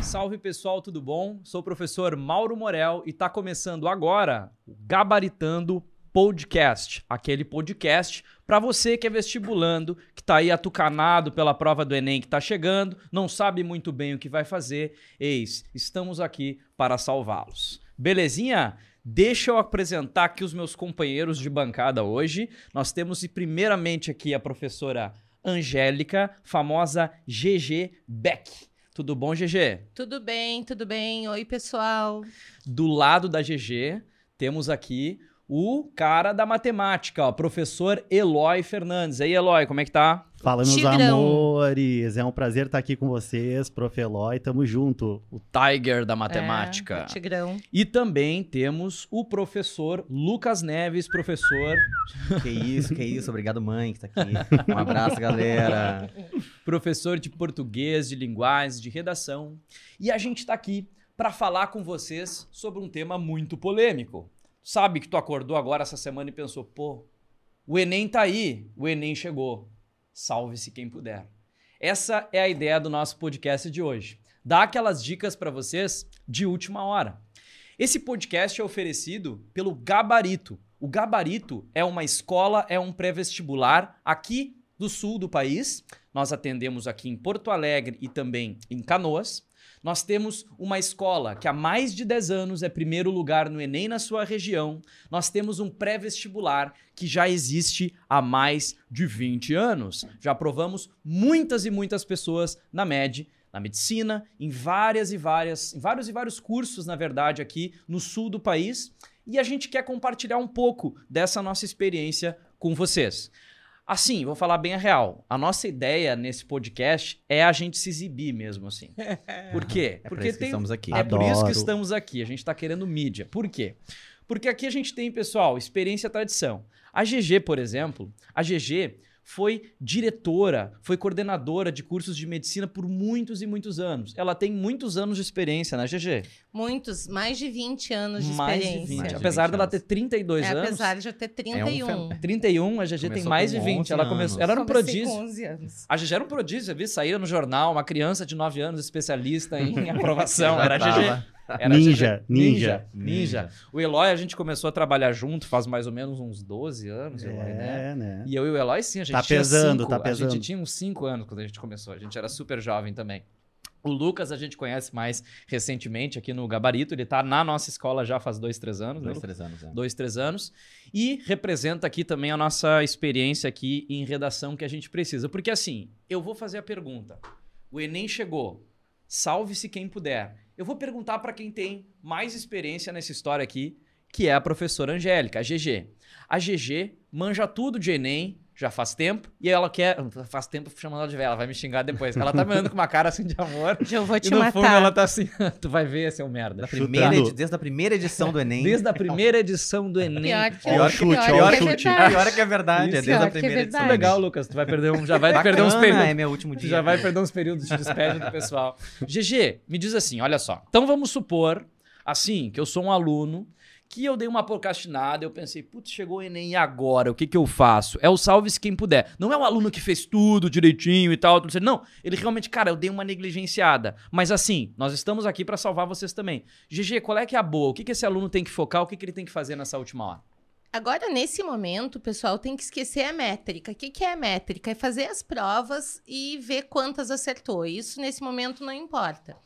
Salve pessoal, tudo bom? Sou o professor Mauro Morel e está começando agora o Gabaritando Podcast, aquele podcast para você que é vestibulando, que está aí atucanado pela prova do Enem que está chegando, não sabe muito bem o que vai fazer. Eis, estamos aqui para salvá-los. Belezinha? Deixa eu apresentar aqui os meus companheiros de bancada hoje. Nós temos primeiramente aqui a professora Angélica, famosa GG Beck. Tudo bom, GG? Tudo bem, tudo bem. Oi, pessoal. Do lado da GG, temos aqui o cara da matemática, ó, professor Eloy Fernandes. Aí, Eloy, como é que tá? Fala, meus Tigrão. amores. É um prazer estar aqui com vocês, prof. Eloy. Tamo junto. O Tiger da matemática. É, o Tigrão. E também temos o professor Lucas Neves, professor, Que isso, que isso. Obrigado, mãe, que tá aqui. Um abraço, galera. professor de português, de linguagens, de redação. E a gente tá aqui para falar com vocês sobre um tema muito polêmico. Sabe que tu acordou agora essa semana e pensou, pô, o Enem tá aí, o Enem chegou. Salve-se quem puder. Essa é a ideia do nosso podcast de hoje. Dar aquelas dicas para vocês de última hora. Esse podcast é oferecido pelo Gabarito. O Gabarito é uma escola, é um pré-vestibular aqui do sul do país. Nós atendemos aqui em Porto Alegre e também em Canoas. Nós temos uma escola que há mais de 10 anos é primeiro lugar no Enem na sua região. Nós temos um pré-vestibular que já existe há mais de 20 anos. Já aprovamos muitas e muitas pessoas na MED, na medicina, em várias e várias, em vários e vários cursos, na verdade, aqui no sul do país. E a gente quer compartilhar um pouco dessa nossa experiência com vocês. Assim, vou falar bem a real. A nossa ideia nesse podcast é a gente se exibir mesmo, assim. Por quê? É por isso que estamos aqui. É por isso que Adoro. estamos aqui. A gente tá querendo mídia. Por quê? Porque aqui a gente tem, pessoal, experiência e tradição. A GG, por exemplo, a GG foi diretora, foi coordenadora de cursos de medicina por muitos e muitos anos. Ela tem muitos anos de experiência, né, GG? Muitos, mais de 20 anos de mais experiência. de 20. Mais de Apesar 20 dela anos. ter 32 É, anos. apesar de já ter 31. 31, a GG tem Começou mais com de 20. 11 Ela começou, ela era um prodígio. com 11 anos. A GG era um prodígio, você viu? Saía no jornal, uma criança de 9 anos, especialista em aprovação. Era a. GG. Era Ninja, GG. ninja, ninja. ninja. O Eloy, a gente começou a trabalhar junto faz mais ou menos uns 12 anos, Eloy, né? É, né? E eu e o Eloy, sim, a gente Tá tinha pesando, cinco, tá A pesando. gente tinha uns 5 anos quando a gente começou. A gente era super jovem também. O Lucas a gente conhece mais recentemente aqui no Gabarito. Ele tá na nossa escola já faz dois, três anos, né? Dois, três anos. é. dois, três anos. E representa aqui também a nossa experiência aqui em redação que a gente precisa. Porque assim, eu vou fazer a pergunta. O Enem chegou. Salve-se quem puder. Eu vou perguntar para quem tem mais experiência nessa história aqui, que é a professora Angélica, a GG. A GG manja tudo de Enem, já faz tempo, e ela quer. Faz tempo chamando ela de velha, ela vai me xingar depois. Ela tá me olhando com uma cara assim de amor. Eu vou E te no matar. fundo ela tá assim, tu vai ver, seu merda. Da primeira edi- desde a primeira edição do Enem. Desde a primeira edição do Enem. Pior que, o chute, pior que é chute. verdade. Pior que é verdade, é Isso. desde a Pior é primeira é edição. legal, Lucas. Tu vai perder um, já vai Bacana, perder uns períodos. É meu último dia. já vai perder uns períodos de despede do pessoal. GG, me diz assim, olha só. Então vamos supor, assim, que eu sou um aluno que eu dei uma procrastinada, eu pensei, putz, chegou o Enem agora? O que que eu faço? É o salve-se quem puder. Não é um aluno que fez tudo direitinho e tal, não. Ele realmente, cara, eu dei uma negligenciada. Mas assim, nós estamos aqui para salvar vocês também. GG, qual é que é a boa? O que que esse aluno tem que focar? O que que ele tem que fazer nessa última hora? Agora, nesse momento, o pessoal tem que esquecer a métrica. O que, que é a métrica? É fazer as provas e ver quantas acertou. Isso, nesse momento, não importa.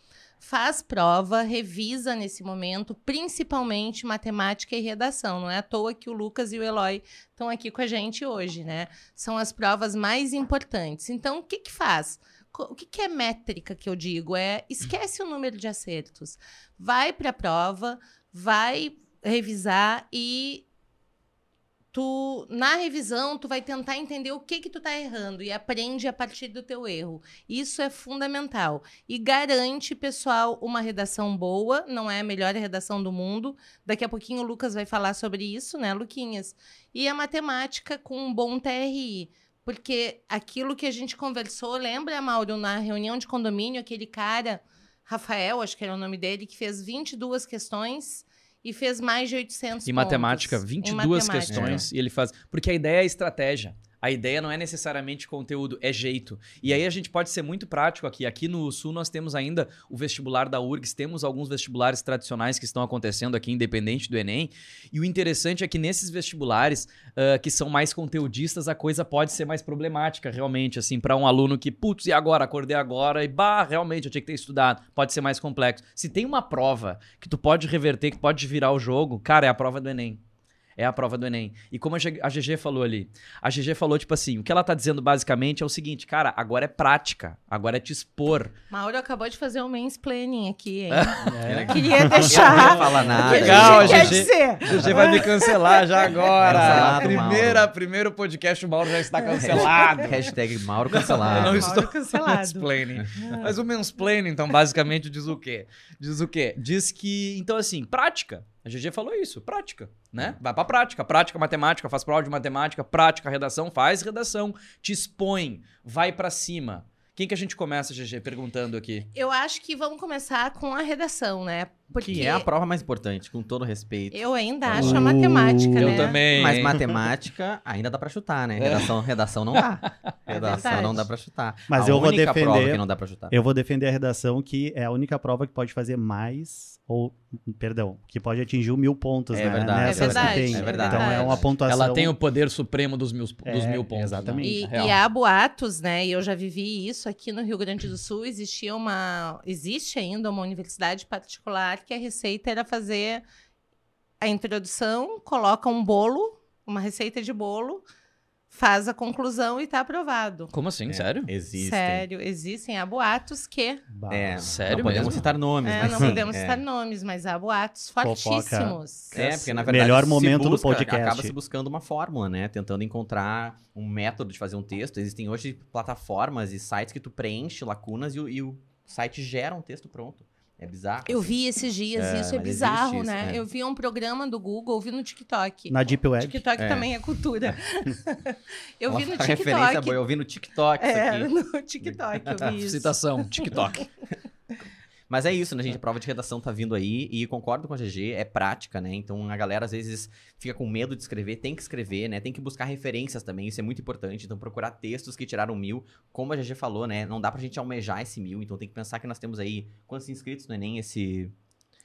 Faz prova, revisa nesse momento, principalmente matemática e redação. Não é à toa que o Lucas e o Eloy estão aqui com a gente hoje, né? São as provas mais importantes. Então, o que que faz? O que, que é métrica que eu digo? É esquece o número de acertos. Vai para a prova, vai revisar e tu na revisão tu vai tentar entender o que que tu tá errando e aprende a partir do teu erro. Isso é fundamental e garante, pessoal, uma redação boa, não é a melhor redação do mundo. Daqui a pouquinho o Lucas vai falar sobre isso, né, Luquinhas? E a matemática com um bom TRI. Porque aquilo que a gente conversou, lembra, Mauro, na reunião de condomínio, aquele cara Rafael, acho que era o nome dele, que fez 22 questões e fez mais de 800 Em pontos. matemática, Em 22 matemática. questões e ele faz. Porque a ideia é estratégia. A ideia não é necessariamente conteúdo, é jeito. E aí a gente pode ser muito prático aqui. Aqui no Sul nós temos ainda o vestibular da URGS, temos alguns vestibulares tradicionais que estão acontecendo aqui, independente do Enem. E o interessante é que nesses vestibulares ah, que são mais conteudistas, a coisa pode ser mais problemática, realmente, assim, para um aluno que, putz, e agora? Acordei agora e, bah, realmente, eu tinha que ter estudado. Pode ser mais complexo. Se tem uma prova que tu pode reverter, que pode virar o jogo, cara, é a prova do Enem. É a prova do Enem. E como a G- a GG falou ali, a GG falou, tipo assim, o que ela tá dizendo basicamente é o seguinte, cara, agora é prática, agora é te expor. Mauro acabou de fazer um mansplaining aqui, hein? É. Queria Eu não ia deixar. falar nada. que Legal, a quer GG. dizer. GG vai me cancelar já agora. Cancelado, Primeira, Mauro. primeiro podcast, o Mauro já está cancelado. Hashtag Mauro Eu não cancelado. Mauro estou cancelado. mansplaining. Mas o mansplaining, então, basicamente diz o quê? Diz o quê? Diz que, então, assim, prática. A GG falou isso, prática, né? Vai pra prática. Prática matemática, faz prova de matemática, prática redação, faz redação, te expõe, vai pra cima. Quem que a gente começa, GG, perguntando aqui? Eu acho que vamos começar com a redação, né? Porque Que é a prova mais importante, com todo respeito. eu ainda acho a matemática, Uh, Eu né? também. Mas matemática ainda dá pra chutar, né? Redação, redação não dá. Redação verdade. não dá pra chutar. Mas a eu vou defender- que não dá pra chutar. Eu vou defender a redação, que é a única prova que pode fazer mais, ou, perdão, que pode atingir o mil pontos, É né? verdade, Nessas é verdade, que tem. é verdade. Então é uma pontuação. Ela tem o poder supremo dos mil, dos É, mil pontos. exatamente. né? E, e há boatos, né? E eu já vivi isso aqui no Rio Grande do Sul. Existia uma. Existe ainda uma universidade particular que a receita era fazer a introdução, coloca um bolo, uma receita de bolo, faz a conclusão e tá aprovado. Como assim? É, Sério? Existem. Sério, existem. Há boatos que. É, Sério não podemos mesmo? citar nomes, É, mas não sim, podemos é. citar nomes, mas há boatos Fofoca. fortíssimos. É, porque na verdade Melhor se momento do busca- podcast. acaba se buscando uma fórmula, né? Tentando encontrar um método de fazer um texto. Existem hoje plataformas e sites que tu preenche lacunas e o, e o site gera um texto pronto. É bizarro. Eu assim. vi esses dias, É, isso é bizarro, isso, né? é. Eu vi um programa do Google, eu vi no TikTok. Na Deep Web. TikTok É. também é cultura. eu vi no referência TikTok. boa. Eu vi no TikTok isso É, aqui. no TikTok eu vi isso. Citação, TikTok. Mas é isso, né, gente? A prova de redação tá vindo aí e concordo com a GG, é prática, né? Então a galera às vezes fica com medo de escrever, tem que escrever, né? Tem que buscar referências também, isso é muito importante. Então procurar textos que tiraram mil, como a GG falou, né? Não dá pra gente almejar esse mil, então tem que pensar que nós temos aí quantos inscritos no Enem esse,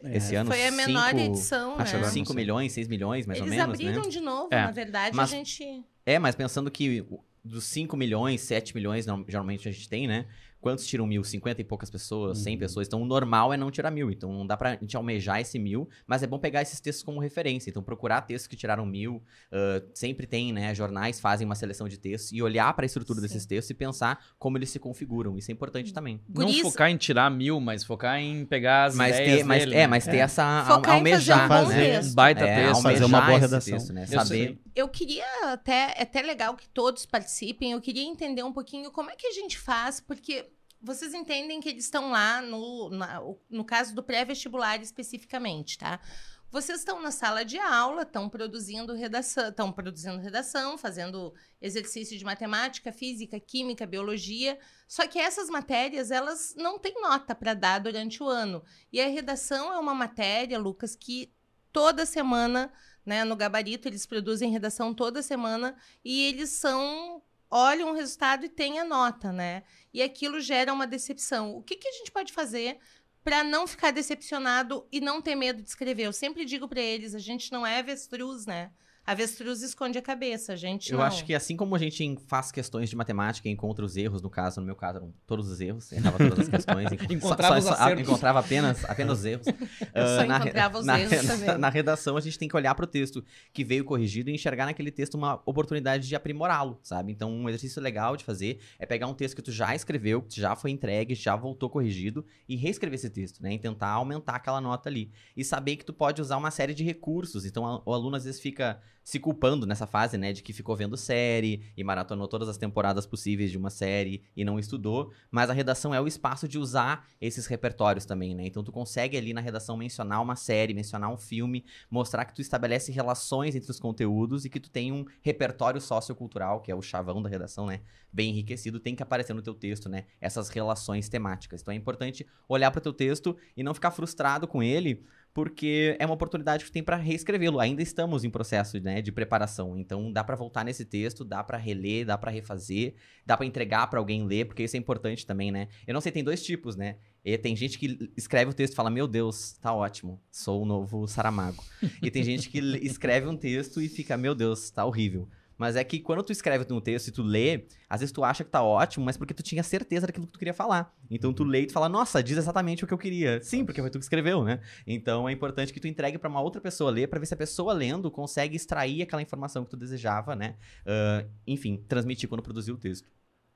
É. esse ano? Foi a menor Cinco- edição, né? que não 5 sei. milhões, 6 milhões, mais Eles ou menos, abriram né? de novo, É, na verdade, mas- a gente... É, mas pensando que dos 5 milhões, 7 milhões, não- geralmente a gente tem, né? Quantos tiram mil? 50 e poucas pessoas, 100 Uhum. pessoas. Então o normal é não tirar mil. Então não dá pra gente almejar esse mil, mas é bom pegar esses textos como referência. Então procurar textos que tiraram mil. ah, sempre tem, né? Jornais fazem uma seleção de textos e olhar pra estrutura Sim. desses textos e pensar como eles se configuram. Isso é importante também. Guris, Não focar em tirar mil, mas focar em pegar as Mas ideias ter, mas, dele, é, né? mas ter É. essa Focar em almejar, fazer um bom né? texto. Um baita É, texto. Fazer uma boa redação. texto, né? Eu Saber sei. eu queria até, é até legal que todos participem, eu queria entender um pouquinho como é que a gente faz, porque vocês entendem que eles estão lá no, na- no caso do pré-vestibular especificamente, tá? Vocês estão na sala de aula, estão produzindo redação, estão produzindo redação, fazendo exercício de matemática, física, química, biologia. Só que essas matérias, elas não têm nota para dar durante o ano. E a redação é uma matéria, Lucas, que toda semana né? No gabarito, eles produzem redação toda semana e eles são. Olham o resultado e têm a nota, né? E aquilo gera uma decepção. O que, que a gente pode fazer para não ficar decepcionado e não ter medo de escrever? Eu sempre digo para eles: a gente não é avestruz, né? Avestruz esconde a cabeça, a gente Eu não. acho que assim como a gente faz questões de matemática e encontra os erros, no caso, no meu caso, eram todos os erros, errava todas as questões. enco- Encontrava os acertos. encontrava apenas, apenas os erros. Eu só Ah, na re- encontrava os na, erros re- também. Na redação, a gente tem que olhar pro texto que veio corrigido e enxergar naquele texto uma oportunidade de aprimorá-lo, sabe? Então, um exercício legal de fazer é pegar um texto que tu já escreveu, que já foi entregue, já voltou corrigido, e reescrever esse texto, né? E tentar aumentar aquela nota ali. E saber que tu pode usar uma série de recursos. Então, a- o aluno às vezes fica se culpando nessa fase, né, de que ficou vendo série e maratonou todas as temporadas possíveis de uma série e não estudou, mas a redação é o espaço de usar esses repertórios também, né? Então tu consegue ali na redação mencionar uma série, mencionar um filme, mostrar que tu estabelece relações entre os conteúdos e que tu tem um repertório sociocultural, que é o chavão da redação, né, bem enriquecido, tem que aparecer no teu texto, né, essas relações temáticas. Então é importante olhar para o teu texto e não ficar frustrado com ele, porque é uma oportunidade que tem para reescrevê-lo. Ainda estamos em processo né, de preparação, então dá para voltar nesse texto, dá para reler, dá para refazer, dá para entregar para alguém ler, porque isso é importante também, né? Eu não sei, tem dois tipos, né? E tem gente que escreve o texto e fala: Meu Deus, tá ótimo, sou o novo Saramago. e tem gente que escreve um texto e fica: Meu Deus, tá horrível. Mas é que quando tu escreve um texto e tu lê, às vezes tu acha que tá ótimo, mas porque tu tinha certeza daquilo que tu queria falar. Então tu lê e tu fala, nossa, diz exatamente o que eu queria. Sim, porque foi tu que escreveu, né? Então é importante que tu entregue para uma outra pessoa ler, para ver se a pessoa lendo consegue extrair aquela informação que tu desejava, né? Uh, enfim, transmitir quando produzir o texto.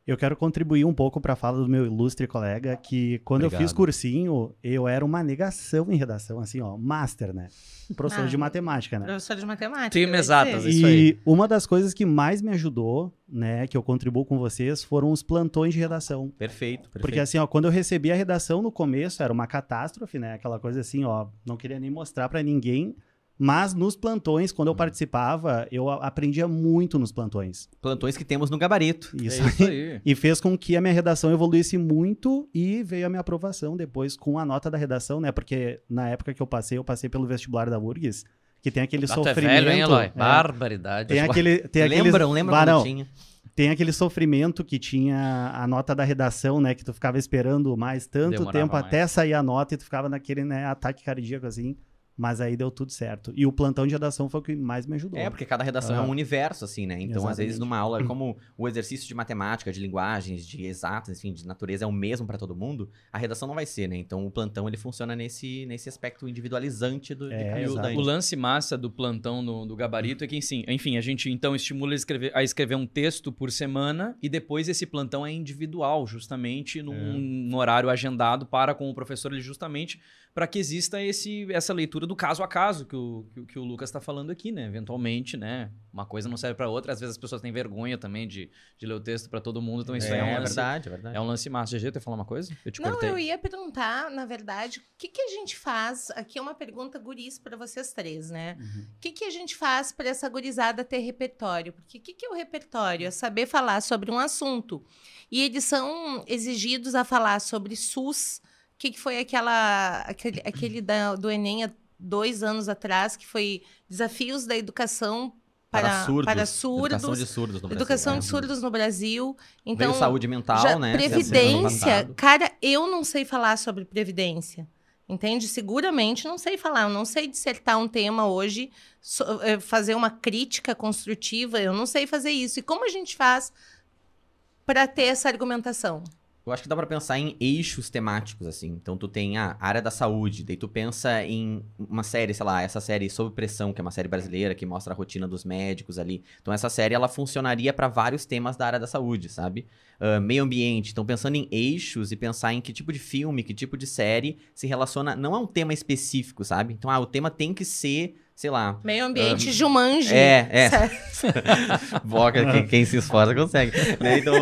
Eu quero contribuir um pouco para a fala do meu ilustre colega, que quando Obrigado. eu fiz cursinho, eu era uma negação em redação, assim, ó, master, né? Professor ah, de matemática, né? Professor de matemática. Time exatas, isso aí. E uma das coisas que mais me ajudou, né, que eu contribuo com vocês, foram os plantões de redação. Perfeito, perfeito. Porque assim, ó, quando eu recebi a redação no começo, era uma catástrofe, né? Aquela coisa assim, ó, não queria nem mostrar para ninguém mas nos plantões, quando eu hum. participava, eu aprendia muito nos plantões. Plantões que temos no gabarito. Isso, é isso aí. E fez com que a minha redação evoluísse muito e veio a minha aprovação depois com a nota da redação, né? Porque na época que eu passei, eu passei pelo vestibular da URGS, que tem aquele Bato sofrimento. É velho, hein, Eloy? É, Barbaridade. Tem aquele. Tem lembram, lembram Barão, tinha. Tem aquele sofrimento que tinha a nota da redação, né? Que tu ficava esperando mais tanto Demorava tempo mais. até sair a nota e tu ficava naquele né, ataque cardíaco assim. Mas aí deu tudo certo. E o plantão de redação foi o que mais me ajudou. É, porque cada redação é um universo, assim, né? Então, Exatamente. às vezes, numa aula, como o exercício de matemática, de linguagens, de exatas, enfim, de natureza é o mesmo para todo mundo, a redação não vai ser, né? Então, o plantão, ele funciona nesse, nesse aspecto individualizante do é, o, o lance massa do plantão no, do gabarito é que, enfim, enfim, a gente, então, estimula a escrever, a escrever um texto por semana e depois esse plantão é individual, justamente num, é. horário agendado para com o professor, ele justamente para que exista esse, essa leitura do caso a caso que o, que, que o Lucas está falando aqui, né? Eventualmente, né? Uma coisa não serve para outra. Às vezes as pessoas têm vergonha também de, de ler o texto para todo mundo. Então isso é, é um lance, verdade, é verdade. É um lance massa. GG, tu falar uma coisa? Eu te não, cortei. eu ia perguntar, na verdade, o que, que a gente faz? Aqui é uma pergunta guris para vocês três, né? Uhum. O uhum. que, que a gente faz para essa gurizada ter repertório? Porque o que, que é o repertório? É saber falar sobre um assunto. E eles são exigidos a falar sobre SUS, que, que foi aquela, aquele, aquele da, do Enem há dois anos atrás, que foi Desafios da Educação para, para surdos. Para surdos educação de surdos no Brasil. Educação de surdos no Brasil. Então, Veio saúde mental, já, né? Previdência. Cara, eu não sei falar sobre previdência. Entende? Seguramente não sei falar. Eu não sei dissertar um tema hoje, so, eh, fazer uma crítica construtiva. Eu não sei fazer isso. E como a gente faz para ter essa argumentação? Eu acho que dá para pensar em eixos temáticos, assim. Então, tu tem a área da saúde, daí tu pensa em uma série, sei lá, essa série Sob Pressão, que é uma série brasileira que mostra a rotina dos médicos ali. Então, essa série, ela funcionaria para vários temas da área da saúde, sabe? Uh, meio ambiente. Então, pensando em eixos e pensar em que tipo de filme, que tipo de série se relaciona, não a um tema específico, sabe? Então, ah, o tema tem que ser sei lá. Meio ambiente, um, Jumanji. É, é. Boca, quem, quem, se esforça consegue. Né? Então,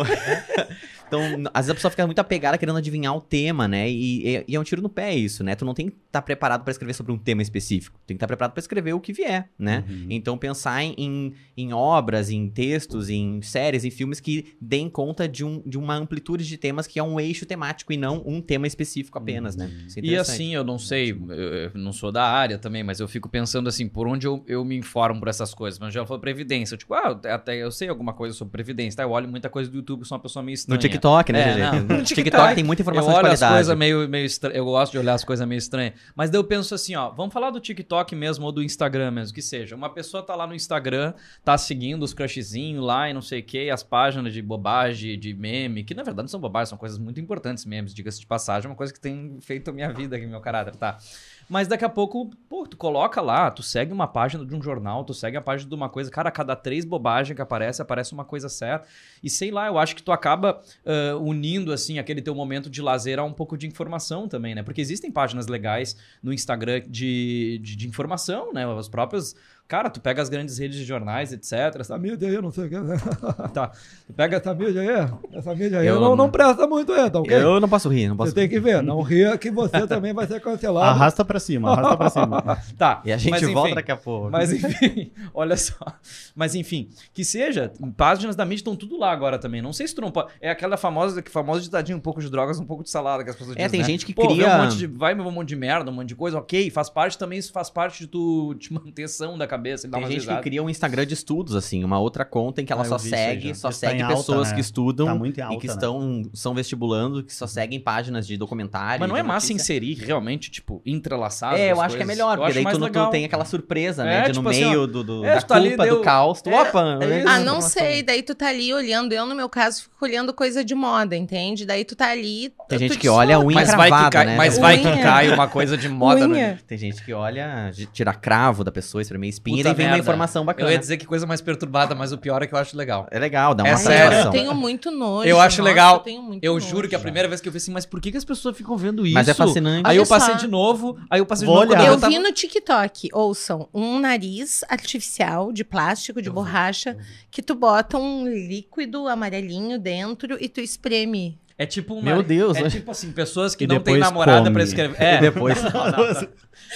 Então, às vezes a pessoa fica muito apegada querendo adivinhar o tema, né? E, e, é um tiro no pé isso, né? Tu não tem que estar tá preparado para escrever sobre um tema específico. Tem que estar tá preparado para escrever o que vier, né? Uhum. Então, pensar em, em obras, em textos, em séries, em filmes que deem conta de, um, de uma amplitude de temas que é um eixo temático e não um tema específico apenas, né? uhum. né? É e assim, eu não sei, eu não sou da área também, mas eu fico pensando assim, por onde eu, eu me informo por essas coisas? Mas já falou Previdência. Eu, tipo, ah, até eu sei alguma coisa sobre Previdência, tá? Eu olho muita coisa do YouTube, sou uma pessoa meio estranha. TikTok, né, é, não, No TikTok tem muita informação eu olho de qualidade. As coisas meio, meio estra... Eu gosto de olhar as coisas meio estranhas. Mas daí eu penso assim, ó, vamos falar do TikTok mesmo ou do Instagram mesmo, que seja. Uma pessoa tá lá no Instagram, tá seguindo os crushzinhos lá e não sei o que, as páginas de bobagem, de meme, que na verdade não são bobagens, são coisas muito importantes memes, diga-se de passagem, é uma coisa que tem feito a minha vida aqui, meu caráter, tá? Mas daqui a pouco, pô, tu coloca lá, tu segue uma página de um jornal, tu segue a página de uma coisa, cara, a cada três bobagens que aparece, aparece uma coisa certa. E sei lá, eu acho que tu acaba uh, unindo, assim, aquele teu momento de lazer a um pouco de informação também, né? Porque existem páginas legais no Instagram de, de, de informação, né? As próprias Cara, tu pega as grandes redes de jornais, etc. Essa mídia aí, não sei o que. tá. Tu pega essa mídia aí, essa mídia aí Eu- não, não presta muito, é, tá ok? Eu não posso rir, não posso Você tem que ver, não ria que você também vai ser cancelado. Arrasta pra cima, arrasta pra cima. Tá. E a gente mas, enfim, volta daqui a pouco. Mas enfim, olha só. Mas enfim, que seja, páginas da mídia estão tudo lá agora também. Não sei se tu não pode. É aquela famosa, que famosa ditadinha, um pouco de drogas, um pouco de salada que as pessoas É, dizem. tem né? gente que Pô, cria- Um monte de, vai um monte de merda, um monte de coisa, ok, faz parte também, isso faz parte de tu te manter são da cabeça e dar Tem uma gente risada. que cria um Instagram de estudos, assim, uma outra conta em que ela Ah, só segue, só Isso tá segue alta, pessoas né? que estudam Tá muito em e alta, que né? estão, são vestibulando, que só seguem páginas de documentário. Mas não é massa inserir realmente, tipo, entrelaçado. É, eu acho que é melhor, Eu porque daí tu, tu tem aquela surpresa, É, né? De tipo no assim, ó, meio do, do- é, da tá ali, culpa, deu- do caos. Tu, É, opa, é. Ah, não sei. Daí tu tá ali olhando. Eu, no meu caso, fico olhando coisa de moda, entende? Daí tu tá ali. Tem gente te que olha a unha Mas vai que cravada, cai, né? mas vai que cai uma coisa de moda. né? Tem gente que olha, tira cravo da pessoa, espremer espinha Puta e vem uma merda. informação Eu bacana. ia dizer que coisa mais perturbada, mas o pior é que eu acho legal. É legal, dá uma É satisfação. Eu tenho muito nojo. Eu acho nossa, legal. Eu, tenho muito Eu nojo. juro que a primeira vez que eu vi assim, mas por que, que as pessoas ficam vendo isso? Mas é fascinante. Aí Olha eu passei só. de novo, aí eu passei Vou de novo. olhar. Eu tava- vi no TikTok, ouçam, um nariz artificial de plástico, de Eu vi, borracha, que tu bota um líquido amarelinho dentro e tu espreme. É tipo uma. Meu Deus, É né? tipo assim, pessoas que E não têm namorada come. pra escrever. É, E depois- Não, não, não.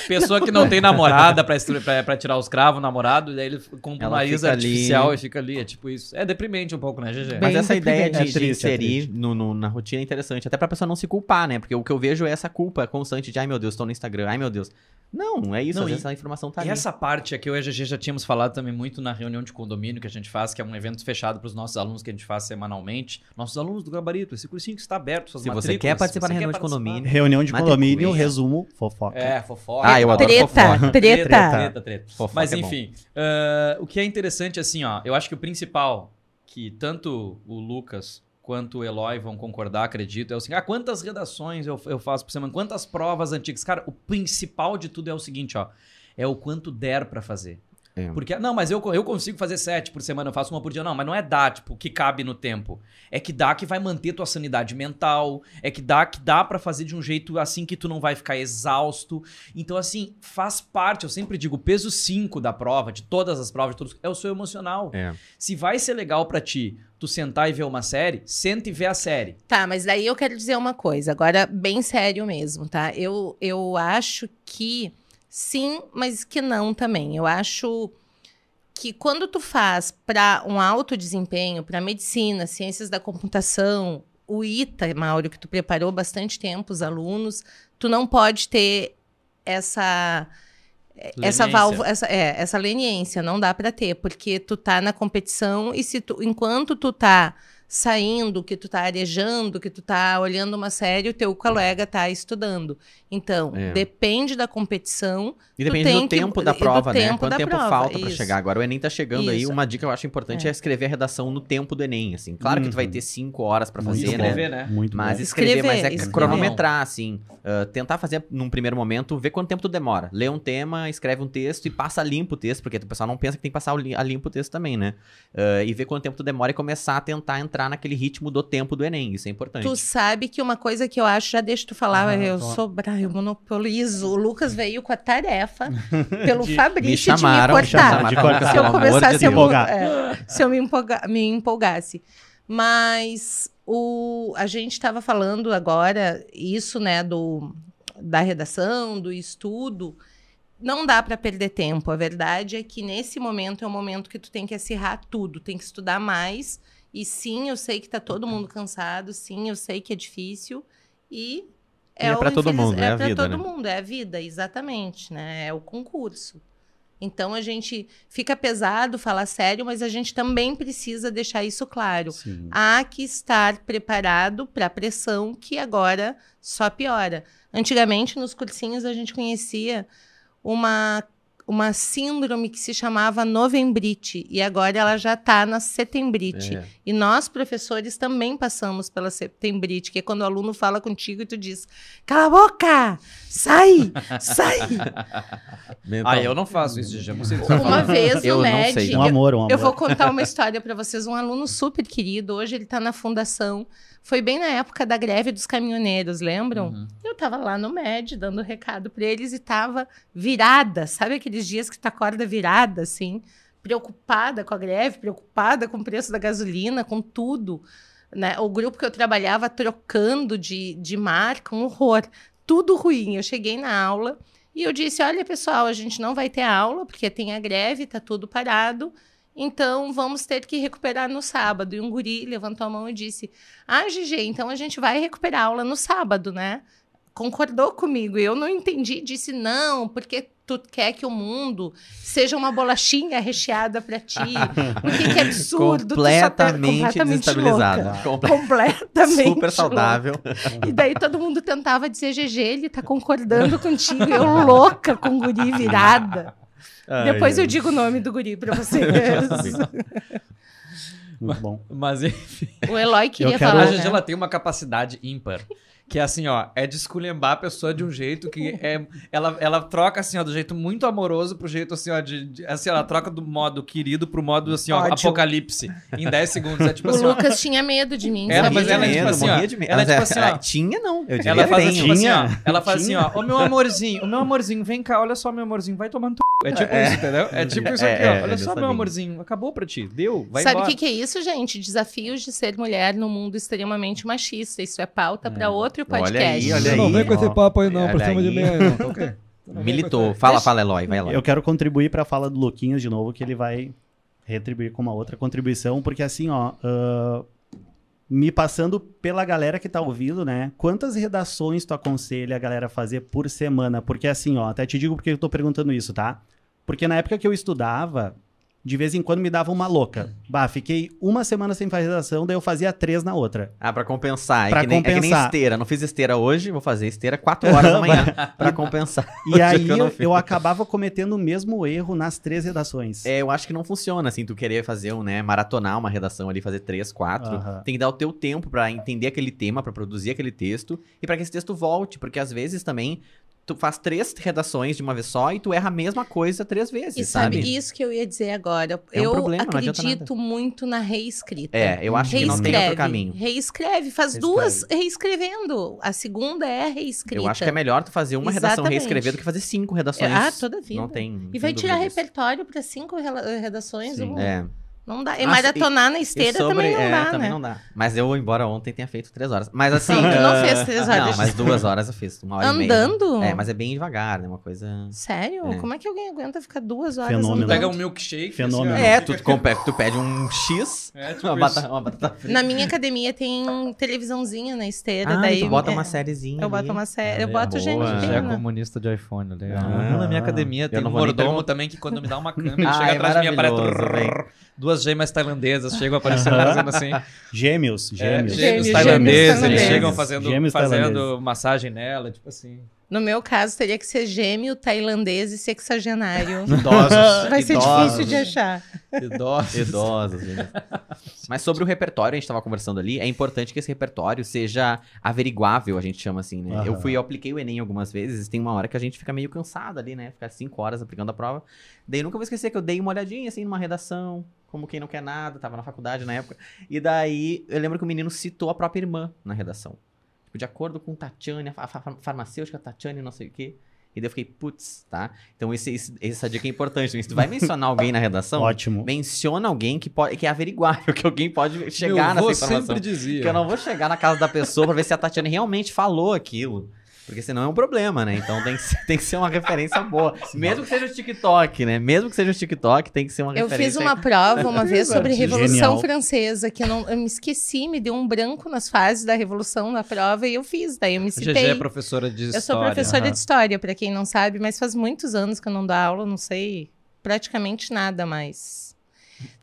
Pessoa que não tem namorada pra, pra, pra tirar os cravos, namorado, e daí ele compra um nariz artificial ali. e fica ali. É tipo isso. É deprimente um pouco, né, GG? Mas essa ideia de, É triste, de é inserir no- no- na rotina é interessante. Até pra pessoa não se culpar, né? Porque o que eu vejo é essa culpa constante de, ai meu Deus, tô no Instagram, ai meu Deus. Não, é isso. Não, às e- vezes a informação tá E ali. essa parte aqui, eu e a GG já tínhamos falado também muito na reunião de condomínio que a gente faz, que é um evento fechado para os nossos alunos que a gente faz semanalmente. Nossos alunos do Gabarito, esse cursinho que está aberto, suas Se você matrículas, quer participar você da reunião de condomínio, Reunião de condomínio, resumo, fofoca. É, fofoca. Ah, eu adoro Treta, fofoca. treta. treta, treta. Fofoca Mas é enfim, ah, o que é interessante, assim, ó, eu acho que o principal, que tanto o Lucas quanto o Eloy vão concordar, acredito, é o seguinte: ah, quantas redações eu, eu faço por semana? Quantas provas antigas? Cara, o principal de tudo é o seguinte, ó. É o quanto der pra fazer. É. Porque, não, mas eu, eu consigo fazer sete por semana, eu faço uma por dia. Não, mas não é dá, tipo, que cabe no tempo. É que dá que vai manter tua sanidade mental. É que dá que dá pra fazer de um jeito assim que tu não vai ficar exausto. Então, assim, faz parte. Eu sempre digo, o peso 5 da prova, de todas as provas, de todos, é o seu emocional. É. Se vai ser legal pra ti tu sentar e ver uma série, senta e vê a série. Tá, mas daí eu quero dizer uma coisa, agora bem sério mesmo, tá? Eu, eu acho que sim, mas que não também. Eu acho que quando tu faz para um alto desempenho, para medicina, ciências da computação, o ITA, Mauro, que tu preparou bastante tempo os alunos, tu não pode ter essa essa Leniência. válvula, essa, é, essa leniência não dá para ter, porque tu tá na competição e se tu, enquanto tu tá saindo, que tu tá arejando, que tu tá olhando uma série, o teu colega tá estudando. Então, É. depende da competição. E depende tem do que- tempo da e do prova, né? tempo Quanto da tempo prova, falta pra isso. chegar? Agora o Enem tá chegando aí. Isso. Uma dica que eu acho importante é, É. escrever a redação no tempo do Enem, assim. Claro que tu vai Uhum. ter cinco horas pra Muito fazer, bom. né? Escrever, né? Muito Mas bom. escrever, mas é Escrever, cronometrar, assim. ah, tentar fazer num primeiro momento, ver quanto tempo tu demora. Lê um tema, escreve um texto e passa limpo o texto, porque o pessoal não pensa que tem que passar a limpo o texto também, né? Ah, e ver quanto tempo tu demora e começar a tentar entrar naquele ritmo do tempo do Enem. Isso é importante. Tu sabe que uma coisa que eu acho, já deixa tu falar, Ah, eu tô. sou eu monopolizo. O Lucas veio com a tarefa pelo me Fabrício chamaram, de me me chamaram, cortar. de tá, cortar. Lucas, se eu começasse de me empolgar. é, se eu me, empolga- me empolgasse. Mas o, a gente estava falando agora isso, né, do, da redação, do estudo. Não dá para perder tempo. A verdade é que nesse momento é o momento que tu tem que acirrar tudo, tem que estudar mais. E sim, eu sei que tá todo mundo cansado, sim, eu sei que é difícil. E E é o pra todo infeliz- mundo, é a pra vida, todo né? mundo, é a vida, exatamente, né? É o concurso. Então a gente fica pesado falar sério, mas a gente também precisa deixar isso claro. Sim. Há que estar preparado para a pressão que agora só piora. Antigamente, nos cursinhos, a gente conhecia uma, uma síndrome que se chamava novembrite, e agora ela já está na setembrite. É. E nós, professores, também passamos pela setembrite, que é quando o aluno fala contigo e tu diz: cala a boca! Sai! Sai! Ah, eu não faço isso, GG. Não sei o tá Uma vez no Eu não MED, sei. Um amor, um amor. eu vou contar uma história para vocês. Um aluno super querido, hoje ele está na fundação. Foi bem na época da greve dos caminhoneiros, lembram? Uhum. Eu estava lá no MED dando recado para eles e estava virada, sabe aquele aqueles dias que tu acorda virada, assim, preocupada com a greve, preocupada com o preço da gasolina, com tudo. Né? O grupo que eu trabalhava trocando de, de marca, um horror. Tudo ruim. Eu cheguei na aula e eu disse: olha, pessoal, a gente não vai ter aula, porque tem a greve, tá tudo parado. Então, vamos ter que recuperar no sábado. E um guri levantou a mão e disse: Ah, Gigi, então a gente vai recuperar a aula no sábado, né? Concordou comigo. E eu não entendi, disse: Não, porque tu quer que o mundo seja uma bolachinha recheada para ti. Porque que absurdo. completamente, completamente desestabilizada. completamente. Super saudável. Louca. E daí todo mundo tentava dizer, GG, ele tá concordando contigo. Eu louca com guri virada. Ai, Depois eu digo o nome do guri para vocês. Muito bom. Mas enfim. O Eloy queria quero... falar. A Gigi, né? ela tem uma capacidade ímpar. Que é assim, ó, é desculhambar a pessoa de um jeito que é. Ela, ela troca, assim, ó, do jeito muito amoroso pro jeito, assim, ó, de. de assim, ela troca do modo querido pro modo, assim, ó, Ódio. apocalipse. Em 10 segundos. É tipo o assim. Lucas ó, tinha medo de mim. Ela, mas ela é tipo assim, ó. Ela é tipo assim, ó. Tinha, não. Eu ela faz tipo assim, ó. Ela faz assim, ó. Ô meu amorzinho, o meu amorzinho, vem cá, olha só, meu amorzinho, vai tomando É tipo é. isso, entendeu? É tipo isso aqui, é, ó. Olha só, meu amorzinho, acabou pra ti. Deu, vai Sabe o que, que é isso, gente? Desafios de ser mulher no mundo extremamente machista. Isso é pauta pra outro podcast. Olha aí, olha Olha não vem com esse papo aí não, pra cima de mim aí não, tá? Militou. Fala, fala, Eloy, vai lá. Eu quero contribuir para a fala do Luquinhas de novo, que ele vai retribuir com uma outra contribuição, porque assim, ó, uh, me passando pela galera que tá ouvindo, né? Quantas redações tu aconselha a galera fazer por semana? Porque assim, ó, até te digo porque eu tô perguntando isso, tá? Porque na época que eu estudava, de vez em quando me dava uma louca. Bah, fiquei uma semana sem fazer redação, daí eu fazia três na outra. Ah, pra compensar. Pra é, que compensar. Nem, é que nem esteira. Não fiz esteira hoje, vou fazer esteira quatro horas da manhã pra compensar. E aí eu, eu, eu, acabava cometendo o mesmo erro nas três redações. É, eu acho que não funciona, assim, tu querer fazer um, né, maratonar uma redação ali, fazer três, quatro. Tem que dar o teu tempo para entender aquele tema, para produzir aquele texto e para que esse texto volte, porque às vezes também tu faz três redações de uma vez só e tu erra a mesma coisa três vezes, e sabe? sabe? isso que eu ia dizer agora. É um eu problema, acredito muito na reescrita. É, eu acho Reescreve, que não tem outro caminho. Reescreve, faz Reescreve. duas reescrevendo. A segunda é reescrita. Eu acho que é melhor tu fazer uma Exatamente. redação reescrever do que fazer cinco redações. Ah, toda vida. Não tem. E vai tirar repertório para cinco redações. Sim, é. Não dá. E ah, maratonar na esteira sobre, também não é, dá, também né? não dá. Mas eu, embora ontem tenha feito três horas. Mas assim... Não, tu não uh... fez três horas. Não, mas duas horas eu fiz. Uma hora Andando? E meia. É, mas é bem devagar, né? Uma coisa... Sério? É. Como é que alguém aguenta ficar duas horas Fenômeno. Pega um milkshake. Fenômeno. Assim, é, tu, tu, tu pede um X, é, tipo uma, batata, uma batata frita. Na minha academia tem televisãozinha na esteira. Ah, daí tu bota é, uma sériezinha Eu boto uma série. eu boto boa. gente Já é comunista de iPhone. Legal. Ah, na minha academia tem um mordomo também que quando me dá uma câmera, ele chega é atrás de mim e aparece duas gêmeas tailandesas chegam aparecendo fazendo assim. Gêmeos, gêmeos. É, gêmeos, tailandeses, eles chegam fazendo, fazendo massagem nela, tipo assim. No meu caso, teria que ser gêmeo, tailandês e sexagenário. Idosos. Vai ser idosos. difícil de achar. Idosos. Idosos. Mas sobre o repertório, a gente estava conversando ali, é importante que esse repertório seja averiguável, a gente chama assim, né? Uhum. Eu fui, eu apliquei o Enem algumas vezes, tem uma hora que a gente fica meio cansado ali, né? Ficar cinco horas aplicando a prova. Daí eu nunca vou esquecer que eu dei uma olhadinha, assim, numa redação, como quem não quer nada, tava na faculdade na época. E daí eu lembro que o menino citou a própria irmã na redação. Tipo, de acordo com Tatiane, a farmacêutica Tatiane, não sei o quê. E daí eu fiquei, putz, tá? Então esse, esse, essa dica é importante. Se tu vai mencionar alguém na redação, Ótimo. menciona alguém que, pode, que é averiguável, que alguém pode chegar Meu, nessa informação. sempre dizia. Que eu não vou chegar na casa da pessoa pra ver se a Tatiane realmente falou aquilo. Porque senão é um problema, né? Então tem que ser, tem que ser uma referência boa. Mesmo que seja o TikTok, né? Mesmo que seja o TikTok, tem que ser uma eu referência. Eu fiz uma prova uma vez sobre Revolução Genial. Francesa, que eu, não, eu me esqueci, me deu um branco nas fases da Revolução na prova e eu fiz. Daí eu me citei. GG é professora de história. Eu sou professora uhum. de história, para quem não sabe, mas faz muitos anos que eu não dou aula, não sei praticamente nada mais.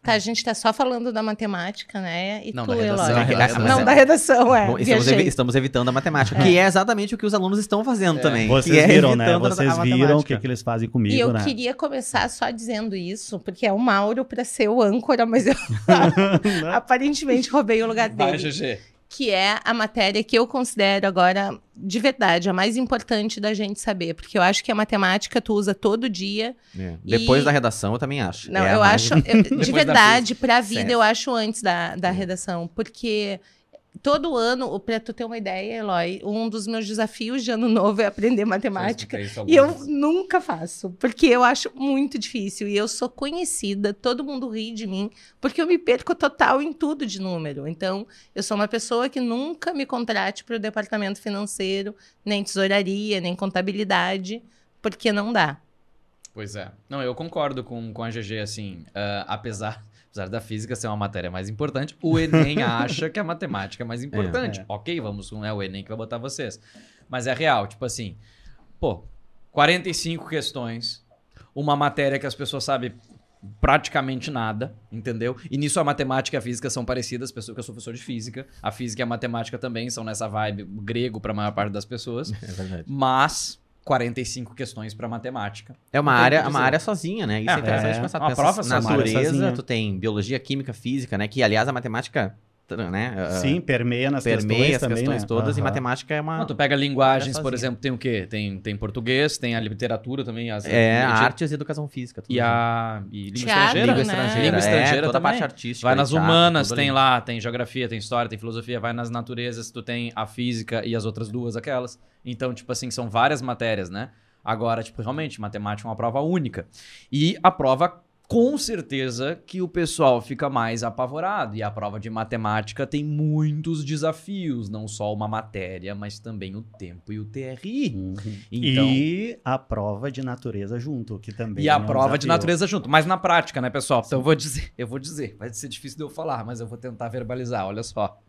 Tá, a gente tá só falando da matemática, né? E não, tu, da redação, Eloy. É não, da redação, é. Bom, estamos, evi estamos, evitando a matemática, é. que é exatamente o que os alunos estão fazendo é. também. Vocês é viram, né? Vocês viram o que, que eles fazem comigo, E eu né? queria começar só dizendo isso, porque é o Mauro para ser o âncora, mas eu aparentemente roubei o lugar dele. Vai, GG que é a matéria que eu considero agora, de verdade, a mais importante da gente saber. Porque eu acho que a matemática tu usa todo dia. É. Depois da redação, eu também acho. Não, é eu acho, eu, de verdade, para a vida, certo. eu acho antes da, da redação. Porque todo ano, para tu ter uma ideia, Eloy, um dos meus desafios de ano novo é aprender matemática. E eu nunca faço, porque eu acho muito difícil. E eu sou conhecida, todo mundo ri de mim, porque eu me perco total em tudo de número. Então, eu sou uma pessoa que nunca me contrate para o departamento financeiro, nem tesouraria, nem contabilidade, porque não dá. Pois é. Não, eu concordo com, com a GG, assim, uh, apesar apesar da física ser uma matéria mais importante, o Enem acha que a matemática é mais importante. É, é. Ok, vamos, não é o Enem que vai botar vocês. Mas é real, tipo assim, pô, 45 questões, uma matéria que as pessoas sabem praticamente nada, entendeu? E nisso a matemática e a física são parecidas, pessoa que eu sou professor de física, a física e a matemática também são nessa vibe grego para a maior parte das pessoas. É verdade. Mas 45 questões para matemática. É uma área, uma área sozinha, né? Isso é, é interessante é, pensar. Uma prova natureza, tu tem biologia, química, física, né? Que aliás a matemática né? Ah, Sim, permeia nas permeia questões as também, questões né? todas uhum. e matemática é uma. Não, tu pega linguagens, por exemplo, tem o quê? Tem, tem português, tem a literatura também, as é, artes e educação física. e a e língua Teatro, estrangeira, né? língua estrangeira, língua estrangeira é, toda também. a parte artística. Vai nas humanas, tem ali. lá, tem geografia, tem história, tem filosofia, vai nas naturezas, tu tem a física e as outras duas aquelas. Então, tipo assim, são várias matérias, né? Agora, tipo, realmente, matemática é uma prova única. E a prova, com certeza, que o pessoal fica mais apavorado. E a prova de matemática tem muitos desafios, não só uma matéria, mas também o tempo e o TRI. Uhum. Então, e a prova de natureza junto, que também. E a é um prova desafio. de natureza junto, mas na prática, né, pessoal? Então eu vou dizer, eu vou dizer, vai ser difícil de eu falar, mas eu vou tentar verbalizar. Olha só.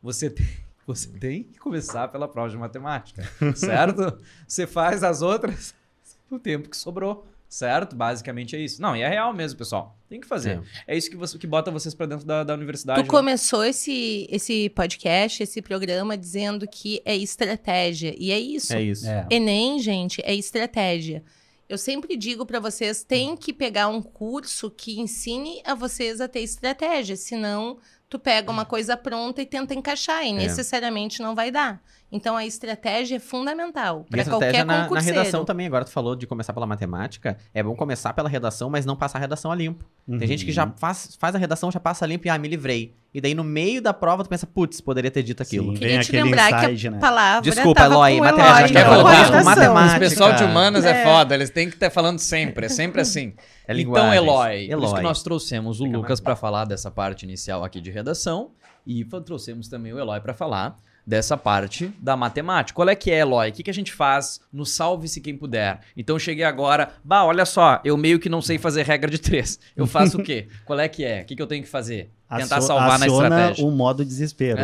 Você tem você tem que começar pela prova de matemática, certo? você faz as outras no tempo que sobrou, certo? Basicamente é isso. Não, e é real mesmo, pessoal. Tem que fazer. É, é isso que, você, que bota vocês para dentro da, da universidade. Tu né? começou esse, esse podcast, esse programa, dizendo que é estratégia. E é isso. É isso. É. Enem, gente, é estratégia. Eu sempre digo para vocês, tem que pegar um curso que ensine a vocês a ter estratégia, senão tu pega uma coisa pronta e tenta encaixar, e é. necessariamente não vai dar. Então a estratégia é fundamental para qualquer na, na redação também, agora tu falou de começar pela matemática, é bom começar pela redação, mas não passar a redação a limpo. Uhum. Tem gente que já faz, faz a redação, já passa limpo e ah, me livrei. E daí no meio da prova tu pensa, putz, poderia ter dito aquilo. Sim, Queria te lembrar inside, que a né? palavra Desculpa, Eloy, matemática. É matemática. O pessoal de humanas é. é foda, eles têm que estar falando sempre, é sempre assim. É então, Eloy, Eloy, por isso que nós trouxemos o Fica Lucas para falar dessa parte inicial aqui de redação e trouxemos também o Eloy para falar dessa parte da matemática. Qual é que é, Eloy? O que, que a gente faz no Salve-se Quem Puder? Então cheguei agora, bah, olha só, eu meio que não sei fazer regra de três. Eu faço o quê? Qual é que é? O que, que eu tenho que fazer? Tentar salvar na estratégia. o modo desespero.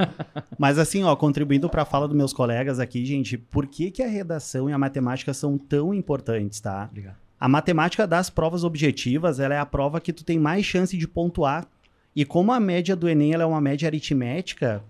Mas assim, ó, contribuindo para a fala dos meus colegas aqui, gente, por que, que a redação e a matemática são tão importantes, tá? Obrigado. A matemática das provas objetivas, ela é a prova que tu tem mais chance de pontuar. E como a média do Enem é uma média aritmética,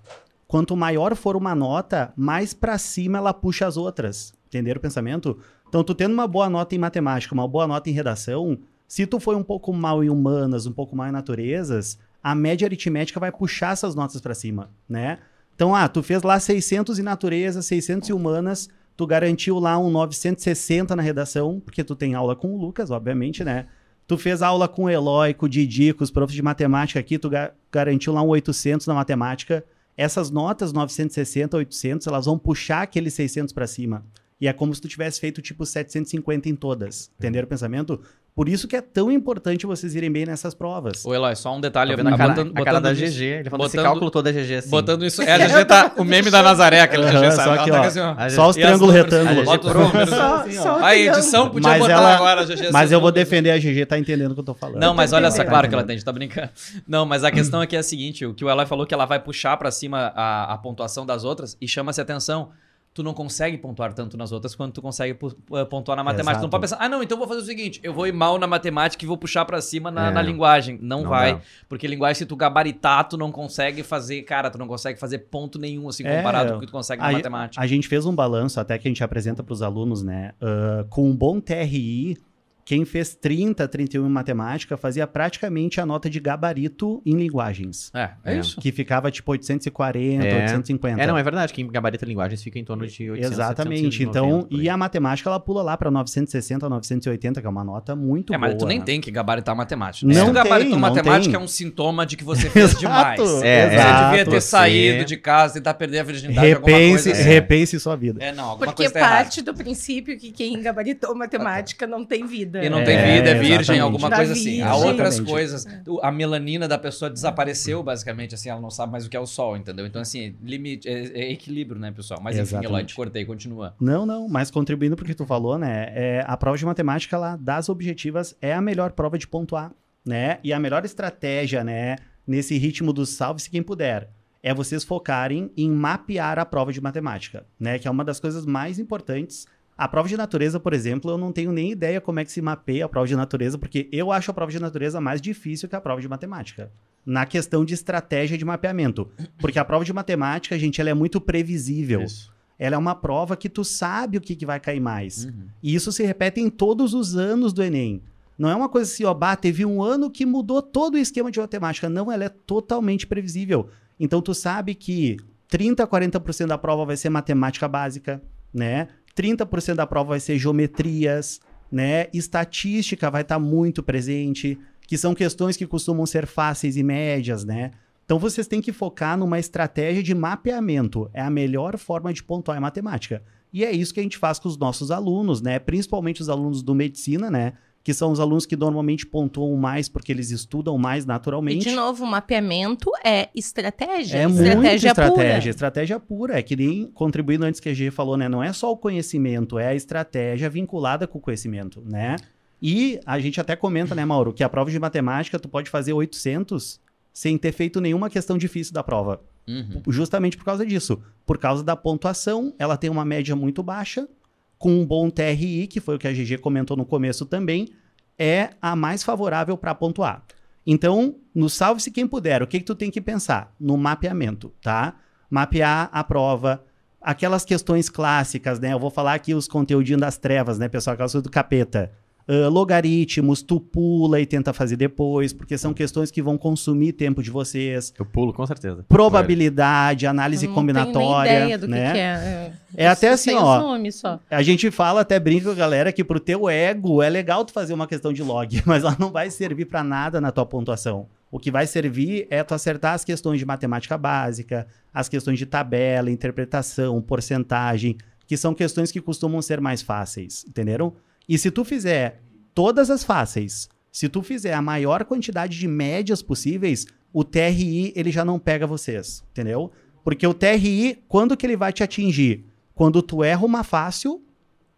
quanto maior for uma nota, mais para cima ela puxa as outras. Entenderam o pensamento? Então, tu tendo uma boa nota em matemática, uma boa nota em redação, se tu foi um pouco mal em humanas, um pouco mal em naturezas, a média aritmética vai puxar essas notas para cima, né? Então, ah, tu fez lá 600 em natureza, 600 em humanas, tu garantiu lá um 960 na redação, porque tu tem aula com o Lucas, obviamente, né? Tu fez aula com o Eloy, com o Didi, com os profs de matemática aqui, tu ga garantiu lá um 800 na matemática essas notas 960, 800, elas vão puxar aqueles 600 para cima. E é como se tu tivesse feito tipo 750 em todas. Entenderam o pensamento? Por isso que é tão importante vocês irem bem nessas provas. Ô, Eloy, só um detalhe. Tá a, cara, botando, a cara da GG, ele falou botando, esse cálculo todo é GG, assim. Botando isso... É, a GG tá... O meme da Nazaré, aquele uhum, GG, sabe? Só, aqui, tá ó, assim, ó. só os triângulos retângulos. Bota os números. Só, só a edição podia mas botar ela, agora a GG. Mas eu vou defender a GG, tá entendendo o que eu tô falando. Não, mas olha só, claro que ela tem, tá brincando. Não, mas a questão aqui é a seguinte, o que o Eloy falou que ela vai puxar pra cima a, a pontuação das outras e chama-se atenção tu não consegue pontuar tanto nas outras quanto tu consegue eh, pontuar na matemática. Exato. Tu não pode pensar, ah, não, então vou fazer o seguinte, eu vou ir mal na matemática e vou puxar para cima na, é. na, linguagem. Não, não vai, porque linguagem, se tu gabaritar, tu não consegue fazer, cara, tu não consegue fazer ponto nenhum, assim, comparado é, com o que tu consegue na a, matemática. A gente fez um balanço, até que a gente apresenta para os alunos, né? Uh, com um bom TRI, quem fez 30, 31 em matemática fazia praticamente a nota de gabarito em linguagens. É, é, É. isso. Que ficava tipo 840, É. 850. É, não, é verdade que em gabarito linguagens fica em torno de 800, Exatamente. 790 Então, e a matemática ela pula lá para 960, 980, que é uma nota muito É, boa. mas tu nem né? tem que gabaritar matemática. Não tu gabaritou tem, não matemática tem. é um sintoma de que você fez demais. É, Você exato. devia ter saído de casa, tentar perder a virgindade, alguma Repense, coisa assim. repense sua vida. É, não, alguma Porque coisa tá errada. parte do princípio que quem gabaritou matemática não tem vida. E não É, tem vida, é virgem, exatamente. alguma Da coisa assim. Há outras Exatamente. coisas. O- A melanina da pessoa desapareceu, basicamente, assim, ela não sabe mais o que é o sol, entendeu? Então, assim, limite, é, é equilíbrio, né, pessoal? Mas enfim. Eloy, te cortei, continua. Não, não, mas contribuindo porque tu falou, né? É, a prova de matemática lá das objetivas é a melhor prova de pontuar, né? E a melhor estratégia, né, nesse ritmo do salve-se quem puder, é vocês focarem em mapear a prova de matemática, né? Que é uma das coisas mais importantes. A prova de natureza, por exemplo, eu não tenho nem ideia como é que se mapeia a prova de natureza, porque eu acho a prova de natureza mais difícil que a prova de matemática. Na questão de estratégia de mapeamento. Porque a prova de matemática, gente, ela é muito previsível Isso. ela é uma prova que tu sabe o que, que vai cair mais. Uhum. E isso se repete em todos os anos do Enem. Não é uma coisa assim, ó, bah, teve um ano que mudou todo o esquema de matemática. Não, ela é totalmente previsível. Então tu sabe que 30, 40% da prova vai ser matemática básica, né? 30% da prova vai ser geometrias, né? Estatística vai estar muito presente, que são questões que costumam ser fáceis e médias, né? Então vocês têm que focar numa estratégia de mapeamento. É a melhor forma de pontuar em matemática. E é isso que a gente faz com os nossos alunos, né? Principalmente os alunos do medicina, né? Que são os alunos que normalmente pontuam mais porque eles estudam mais E, naturalmente. de novo, o mapeamento é estratégia. É muito estratégia estratégia, pura. estratégia pura. É que nem contribuindo antes que a G falou, né? Não é só o conhecimento, é a estratégia vinculada com o conhecimento, né? E a gente até comenta, né, Mauro, que a prova de matemática tu pode fazer 800 sem ter feito nenhuma questão difícil da prova. Uhum. Justamente por causa disso. Por causa da pontuação, ela tem uma média muito baixa, com um bom TRI, que foi o que a GG comentou no começo também, é a mais favorável para pontuar. Então, no salve-se quem puder, o que, que tu tem que pensar? No mapeamento, tá? Mapear a prova, aquelas questões clássicas, né? Eu vou falar aqui os conteúdinhos das trevas, né, pessoal? Aquelas do capeta. Logaritmos, tu pula e tenta fazer depois, porque são questões que vão consumir tempo de vocês Eu pulo, com certeza. probabilidade, análise Eu não combinatória, tenho ideia do né? que, que é. É até Eu assim, ó. A gente fala, até brinca com a galera que pro teu ego é legal tu fazer uma questão de log, mas ela não vai servir para nada na tua pontuação. O que vai servir é tu acertar as questões de matemática básica, as questões de tabela, interpretação, porcentagem, que são questões que costumam ser mais fáceis, entenderam? E se tu fizer todas as fáceis, se tu fizer a maior quantidade de médias possíveis, o TRI ele já não pega vocês, entendeu? Porque o TRI, quando que ele vai te atingir? Quando tu erra uma fácil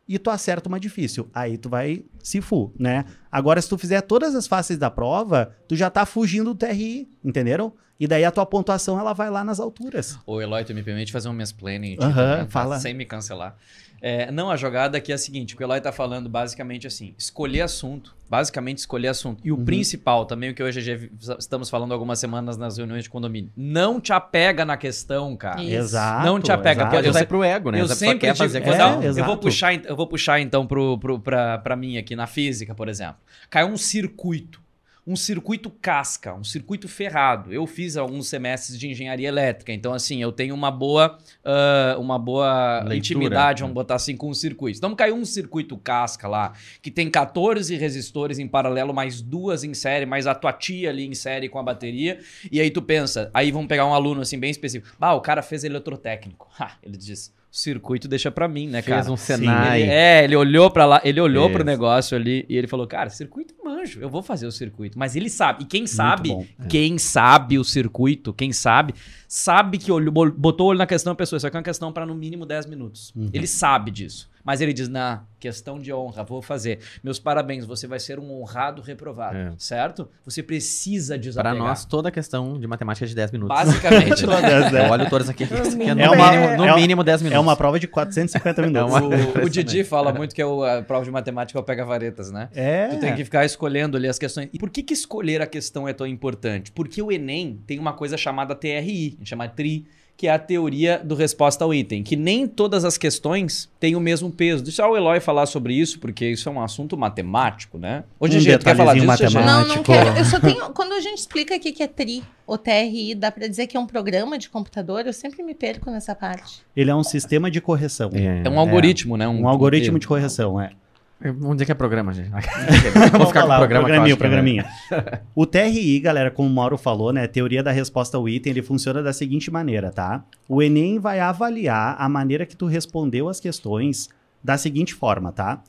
e tu acerta uma difícil. Aí tu vai se fu, né? Agora, se tu fizer todas as fáceis da prova, tu já tá fugindo do TRI, entenderam? E daí a tua pontuação, ela vai lá nas alturas. Ô, Eloy, tu me permite fazer um mansplaining aqui Aham, também, tá? fala. sem me cancelar. É, não, a jogada aqui é a seguinte, o que o Eloy tá falando basicamente assim, escolher assunto, basicamente escolher assunto. E o Uhum. principal, também o que hoje estamos falando algumas semanas nas reuniões de condomínio, não te apega na questão, cara. Isso. Exato. Não te apega, exato. pode Pode eu sei- pro ego, né? Eu sempre quer fazer É, eu vou puxar, eu vou puxar então pro, pro, pra, pra mim aqui na física, por exemplo. Caiu um circuito, um circuito casca, um circuito ferrado. Eu fiz alguns semestres de engenharia elétrica, então assim, eu tenho uma boa, ah, uma boa Leitura. intimidade, vamos botar assim, com os circuitos. Então caiu um circuito casca lá, que tem 14 resistores em paralelo, mais duas em série, mais a tua tia ali em série com a bateria, e aí tu pensa, aí vamos pegar um aluno assim bem específico. Ah, o cara fez eletrotécnico. Ha, ele diz, o circuito deixa pra mim, né, Fez cara? um Sim, Senai. Ele- é, ele olhou para lá, ele olhou pro Isso. negócio ali e ele falou: "Cara, circuito manjo, eu vou fazer o circuito". Mas ele sabe. E quem sabe, bom, quem sabe o circuito, quem sabe, sabe que olhou, botou o olho na questão da pessoa, isso aqui é uma questão para no mínimo 10 minutos. Uhum. Ele sabe disso. Mas ele diz: "Na questão de honra, vou fazer. Meus parabéns, você vai ser um honrado reprovado", É. certo? Você precisa desapegar. nós, toda a questão de matemática é de 10 minutos. Basicamente, Todas, né? Eu olho todas aqui. que é no, É uma- mínimo, no é mínimo 10 minutos. É uma prova de 450 minutos. uma- o, o Didi fala muito que é o- a prova de matemática é o pega-varetas, né? É. Tu tem que ficar escolhendo ali as questões. E por que, que escolher a questão é tão importante? Porque o Enem tem uma coisa chamada TRI, a gente chama TRI, que é a teoria do resposta ao item, que nem todas as questões têm o mesmo peso. Deixa o Eloy falar sobre isso, porque isso é um assunto matemático, né? Hoje, um GG, tu quer falar disso, matemático. Não, não quero. Eu só tenho... Quando a gente explica aqui que é TRI, ou TRI, dá para dizer que é um programa de computador? Eu sempre me perco nessa parte. Ele é um sistema de correção. É, é um algoritmo, é. né? Um, um algoritmo de correção, é. Vamos dizer que é programa, gente. Vou ficar com o programa programinha, o programinha. o TRI, galera, como o Mauro falou, né? Teoria da resposta ao item, ele funciona da seguinte maneira, tá? O Enem vai avaliar a maneira que tu respondeu as questões da seguinte forma, tá?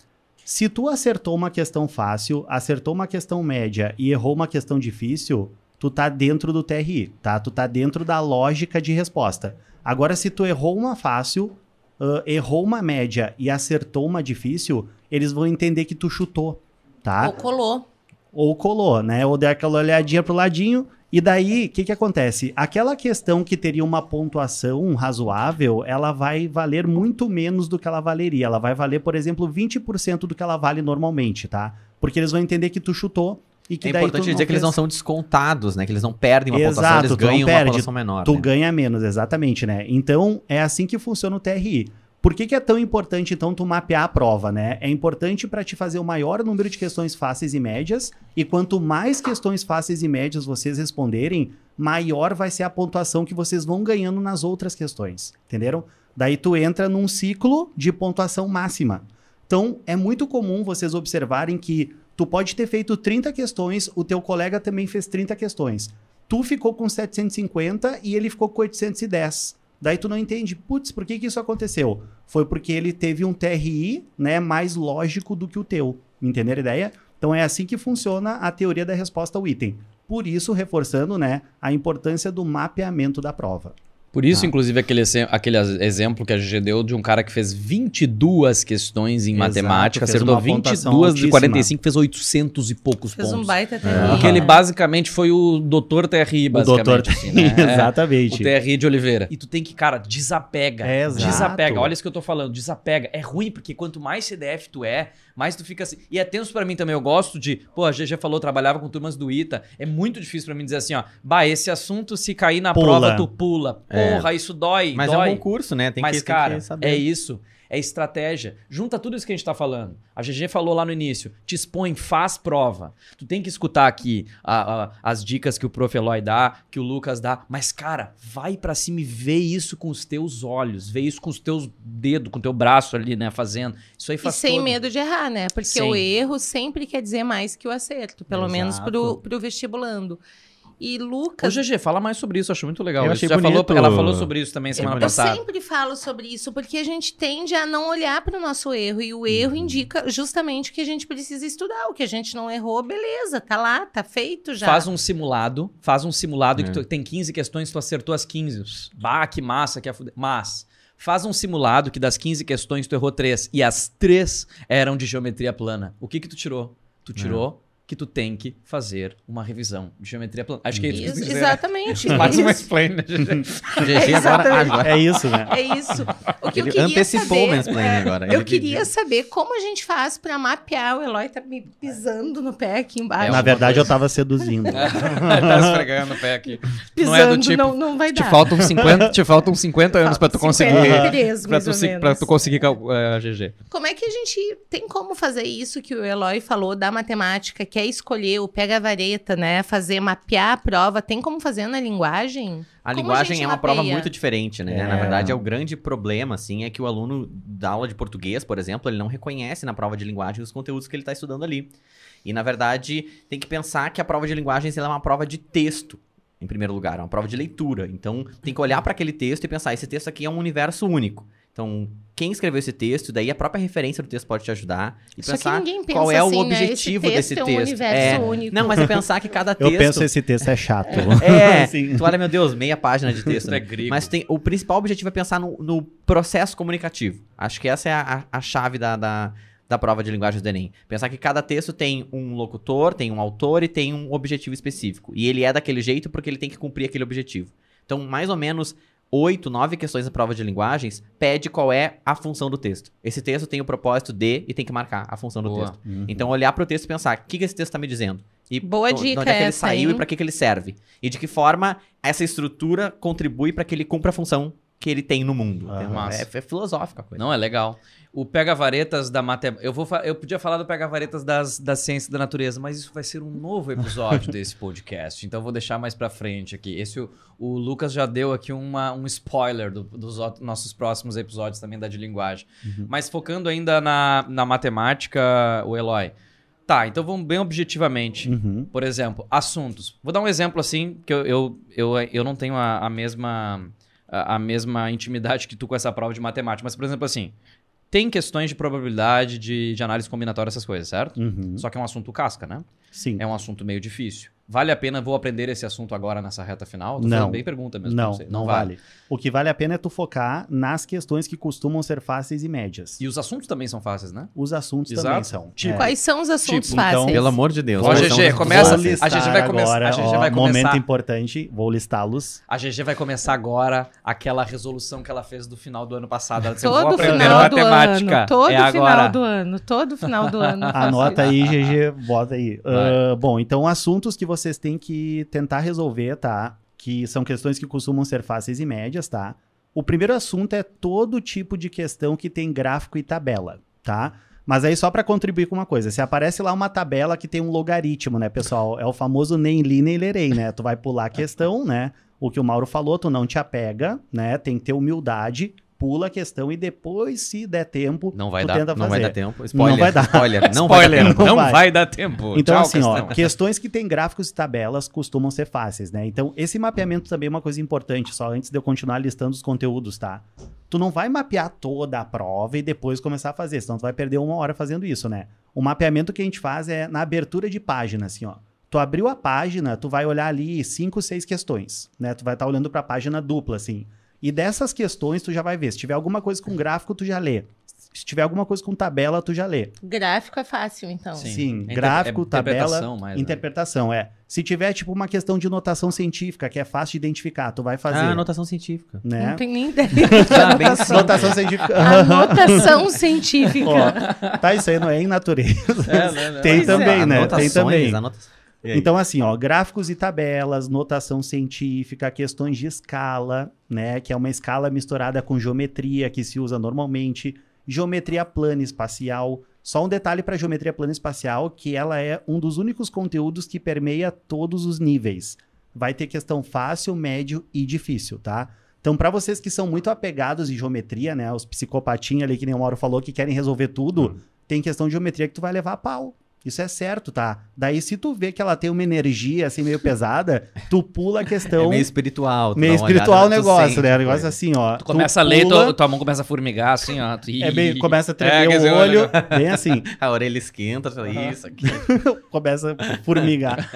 Se tu acertou uma questão fácil, acertou uma questão média e errou uma questão difícil, tu tá dentro do TRI, tá? Tu tá dentro da lógica de resposta. Agora, se tu errou uma fácil, uh, errou uma média e acertou uma difícil, eles vão entender que tu chutou, tá? Ou colou. Ou colou, né? Ou deu aquela olhadinha pro ladinho. E daí, o que, que acontece? Aquela questão que teria uma pontuação razoável, ela vai valer muito menos do que ela valeria. Ela vai valer, por exemplo, 20% do que ela vale normalmente, tá? Porque eles vão entender que tu chutou e que é importante dizer que eles não são descontados, né? Que eles não perdem uma Exato, pontuação, eles ganham perde, uma pontuação menor. Tu né? ganha menos, exatamente, né? Então, é assim que funciona o TRI. Por que, que, é tão importante, então, tu mapear a prova, né? É importante para te fazer o maior número de questões fáceis e médias, e quanto mais questões fáceis e médias vocês responderem, maior vai ser a pontuação que vocês vão ganhando nas outras questões, entenderam? Daí tu entra num ciclo de pontuação máxima. Então, é muito comum vocês observarem que tu pode ter feito 30 questões, o teu colega também fez 30 questões. Tu ficou com 750 e ele ficou com 810. Daí tu não entende, putz, por que, que isso aconteceu? Foi porque ele teve um TRI né, mais lógico do que o teu. Entenderam a ideia? Então é assim que funciona a teoria da resposta ao item. Por isso, reforçando né, a importância do mapeamento da prova. Por isso, ah. inclusive, aquele, aquele exemplo que a gente deu de um cara que fez 22 questões em Exato, matemática, acertou 22 de 45, fez 800 e poucos fez pontos. Fez um baita TRI. É. Porque ele basicamente foi o doutor TRI, basicamente. O doutor assim, né? Exatamente. O TRI de Oliveira. E tu tem que, cara, desapega. É, desapega. Olha isso que eu tô falando, desapega. É ruim, porque quanto mais CDF tu é, mais tu fica assim. E é tenso para mim também. Eu gosto de. Pô, a GG falou, trabalhava com turmas do ITA. É muito difícil para mim dizer assim, ó. Bah, esse assunto, se cair na pula. prova, tu pula. É. Porra, isso dói. Mas dói. é um concurso, né? Tem Mas, que, cara, tem que saber. é isso é estratégia. Junta tudo isso que a gente está falando. A GG falou lá no início, te expõe, faz prova. Tu tem que escutar aqui a, a, as dicas que o Prof. Eloy dá, que o Lucas dá, mas, cara, vai para cima e vê isso com os teus olhos, vê isso com os teus dedos, com o teu braço ali, né, fazendo. Isso aí faz E sem todo. medo de errar, né? Porque Sim. o erro sempre quer dizer mais que o acerto, pelo Exato. menos pro, pro vestibulando. E Lucas. Ô, GG, fala mais sobre isso, acho muito legal. Eu achei já falou, ela falou sobre isso também semana eu, passada. Eu sempre falo sobre isso, porque a gente tende a não olhar para o nosso erro. E o erro uhum. indica justamente que a gente precisa estudar. O que a gente não errou, beleza, tá lá, tá feito já. Faz um simulado, faz um simulado é. que tu, tem 15 questões, tu acertou as 15. Bah, que massa, que é fuder. Mas. Faz um simulado que das 15 questões tu errou 3 e as 3 eram de geometria plana. O que que tu tirou? Tu tirou que tu tem que fazer uma revisão de geometria plana. Acho que é isso que dizer, Exatamente. Né? Mais uma explain, né? é, agora, é isso, né? É isso. O que Ele eu queria antecipou saber, o mansplaining é, agora. Eu queria saber como a gente faz para mapear. O Eloy tá me pisando no pé aqui embaixo. Na verdade, coisa. eu tava seduzindo. tá esfregando o pé aqui. Pisando, não é do tipo... Não, não vai te dar. Faltam 50, te faltam 50 anos para tu conseguir... 53, pra tu, pra tu conseguir uh, a GG. Como é que a gente... Tem como fazer isso que o Eloy falou da matemática, que é escolher o pega a vareta, né? Fazer, mapear a prova. Tem como fazer na linguagem? A como linguagem a é uma mapeia? prova muito diferente, né? É. Na verdade, é o grande problema, assim, é que o aluno da aula de português, por exemplo, ele não reconhece na prova de linguagem os conteúdos que ele está estudando ali. E, na verdade, tem que pensar que a prova de linguagens é uma prova de texto em primeiro lugar, é uma prova de leitura. Então, tem que olhar para aquele texto e pensar: esse texto aqui é um universo único. Então, quem escreveu esse texto, daí a própria referência do texto pode te ajudar e Só pensar qual é assim, o objetivo né? desse texto. É um universo é. único. Não, mas é pensar que cada texto. Eu penso esse texto é chato. É, assim. tu olha, meu Deus, meia página de texto. né? é mas tem, o principal objetivo é pensar no, no, processo comunicativo. Acho que essa é a, a chave da, da, da prova de linguagem do Enem. Pensar que cada texto tem um locutor, tem um autor e tem um objetivo específico. E ele é daquele jeito porque ele tem que cumprir aquele objetivo. Então, mais ou menos oito, nove questões da prova de linguagens pede qual é a função do texto. Esse texto tem o propósito de e tem que marcar a função do Boa. texto. Uhum. Então, olhar para o texto e pensar, o que, que esse texto está me dizendo? E Boa de dica onde é que ele essa, saiu hein? e para que, que ele serve. E de que forma essa estrutura contribui para que ele cumpra a função que ele tem no mundo. Ah, é, massa. é, é filosófica a coisa. Não, é legal. O pega-varetas da matemática. Eu, vou eu podia falar do pega-varetas das, da ciência da natureza, mas isso vai ser um novo episódio desse podcast. Então eu vou deixar mais pra frente aqui. Esse o, o Lucas já deu aqui uma, um spoiler do- dos nossos próximos episódios também da de linguagem. Mas focando ainda na, na matemática, o Eloy. Tá, então vamos bem objetivamente. Uhum. Por exemplo, assuntos. Vou dar um exemplo assim, que eu, eu, eu, eu não tenho a, a mesma a, a mesma intimidade que tu com essa prova de matemática. Mas, por exemplo, assim, tem questões de probabilidade, de, de análise combinatória, essas coisas, certo? Uhum. Só que é um assunto casca, né? Sim. É um assunto meio difícil. Vale a pena, vou aprender esse assunto agora nessa reta final? Tô Não. bem pergunta mesmo pra Não, você. não vale. O que vale a pena é tu focar nas questões que costumam ser fáceis e médias. E os assuntos também são fáceis, né? Os assuntos Exato. também são. Tipo, É. Quais são os assuntos Tipo, então, fáceis? Pelo amor de Deus. Ó, GG, começa- Vou a listar GG vai agora, a GG ó, vai começar- Momento importante, vou listá-los. A GG vai começar agora aquela resolução que ela fez do final do ano passado. Ela disse, eu vou Todo aprender final do matemática. ano. Todo é final agora. do ano. Todo final do ano. Anota aí, GG, bota aí. Ah, bom, então assuntos que vocês têm que tentar resolver, tá? Que são questões que costumam ser fáceis e médias, tá? O primeiro assunto é todo tipo de questão que tem gráfico e tabela, tá? Mas aí só para contribuir com uma coisa, se aparece lá uma tabela que tem um logaritmo, né, pessoal? É o famoso nem li nem lerei, né? Tu vai pular a questão, né? O que o Mauro falou, tu não te apega, né? Tem que ter humildade, pula a questão e depois, se der tempo, Não vai dar, tenta Não vai dar tempo. Spoiler. vai dar. Spoiler. Não Spoiler, vai dar tempo. não vai. vai dar tempo. Então, Tchau, assim, ó, questões que têm gráficos e tabelas costumam ser fáceis, né? Então, esse mapeamento também é uma coisa importante, só antes de eu continuar listando os conteúdos, tá? Tu não vai mapear toda a prova e depois começar a fazer, senão tu vai perder uma hora fazendo isso, né? O mapeamento que a gente faz é na abertura de página, assim, ó. Tu abriu a página, tu vai olhar ali cinco, seis questões, né? Tu vai estar olhando para a página dupla, assim. E dessas questões tu já vai ver. Se tiver alguma coisa com gráfico, tu já lê. Se tiver alguma coisa com tabela, tu já lê. Gráfico é fácil, então. Sim. Sim, É inter- gráfico, é interpretação tabela, mais, né? interpretação, é. Se tiver, tipo, uma questão de notação científica, que é fácil de identificar, tu vai fazer, Ah, anotação científica. né? Não tenho nem ideia. Ah, bem. Notação científica. Anotação científica. Ó, tá, isso aí não é em natureza. É, né, né? Tem Pois é. também, né? Tem Anotações, também. anota- E aí? Então, assim, ó, gráficos e tabelas, notação científica, questões de escala, né? Que é uma escala misturada com geometria que se usa normalmente, geometria plana espacial. Só um detalhe para geometria plana espacial, que ela é um dos únicos conteúdos que permeia todos os níveis. Vai ter questão fácil, médio e difícil, tá? Então, para vocês que são muito apegados em geometria, né? Os psicopatinhos ali, que nem o Mauro falou, que querem resolver tudo, tem questão de geometria que tu vai levar a pau. Isso é certo, tá? Daí, se tu vê que ela tem uma energia assim meio pesada, tu pula a questão. É meio espiritual. tu meio espiritual o olhada, tu negócio, sente né? O negócio coisa. assim, ó. Tu começa a ler, pula, tua, tua mão começa a formigar, assim, ó. tu- É bem, começa a É, tremer quer o dizer, olho, olha- bem assim, A orelha esquenta, isso aqui. começa a formigar.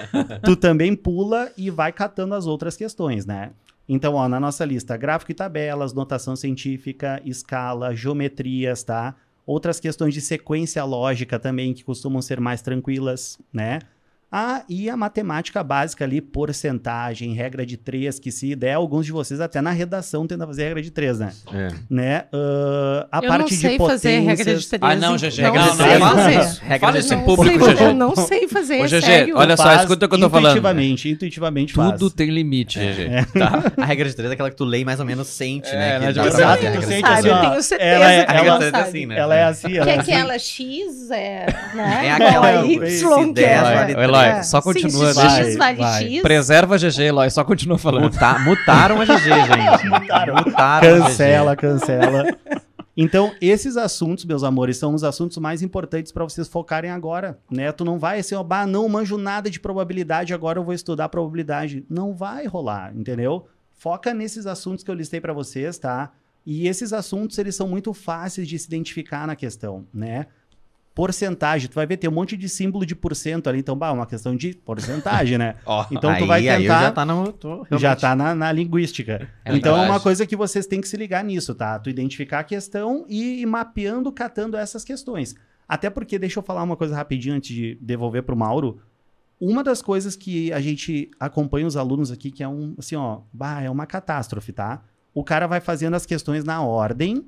tu também pula e vai catando as outras questões, né? Então, ó, na nossa lista, gráfico e tabelas, notação científica, escala, geometrias, tá? Outras questões de sequência lógica também, que costumam ser mais tranquilas, né? Ah, e a matemática básica ali, porcentagem, regra de três, que se der, alguns de vocês até na redação tentam fazer regra de três, né? É. né? Ah, a eu parte não sei de potências... fazer regra de três. Ah, não, GG, não não, sei não, fazer. não, Regra Fala desse isso Não público, sei, GG. Eu não sei fazer, Ô, é GG, sério. olha só, Faz escuta o que eu tô falando. Intuitivamente, intuitivamente faz. Tudo tem limite, GG. Tá? A regra de três é aquela que tu lê e mais ou menos sente, É, né? Que a tu sente assim, eu tenho certeza ela é- que A regra ela- de três é assim, né? Ela é assim, ela Que é é assim. aquela X, é, né? É aquela que Y, que é. 10 vale Ô, Eloy, É. só continua, se vale vai. X. Preserva GG, Eloy, só continua falando. Muta- mutaram a GG, gente. Mutaram. Mutaram a GG. Cancela, cancela. Então, esses assuntos, meus amores, são os assuntos mais importantes para vocês focarem agora, né? Tu não vai assim, ó, bah, não manjo nada de probabilidade, agora eu vou estudar probabilidade. Não vai rolar, entendeu? Foca nesses assuntos que eu listei para vocês, tá? E esses assuntos, eles são muito fáceis de se identificar na questão, né? Porcentagem, tu vai ver, tem um monte de símbolo de porcento ali, então, bah, é uma questão de porcentagem, né? Ó, Então aí, tu vai aí eu tentar... já tá no... tô Já tá na, na linguística. É então é uma coisa que vocês têm que se ligar nisso, tá? Tu identificar a questão e ir mapeando, catando essas questões. Até porque, deixa eu falar uma coisa rapidinho antes de devolver pro Mauro. Uma das coisas que a gente acompanha os alunos aqui, que é um, assim, ó, bah, é uma catástrofe, tá? O cara vai fazendo as questões na ordem,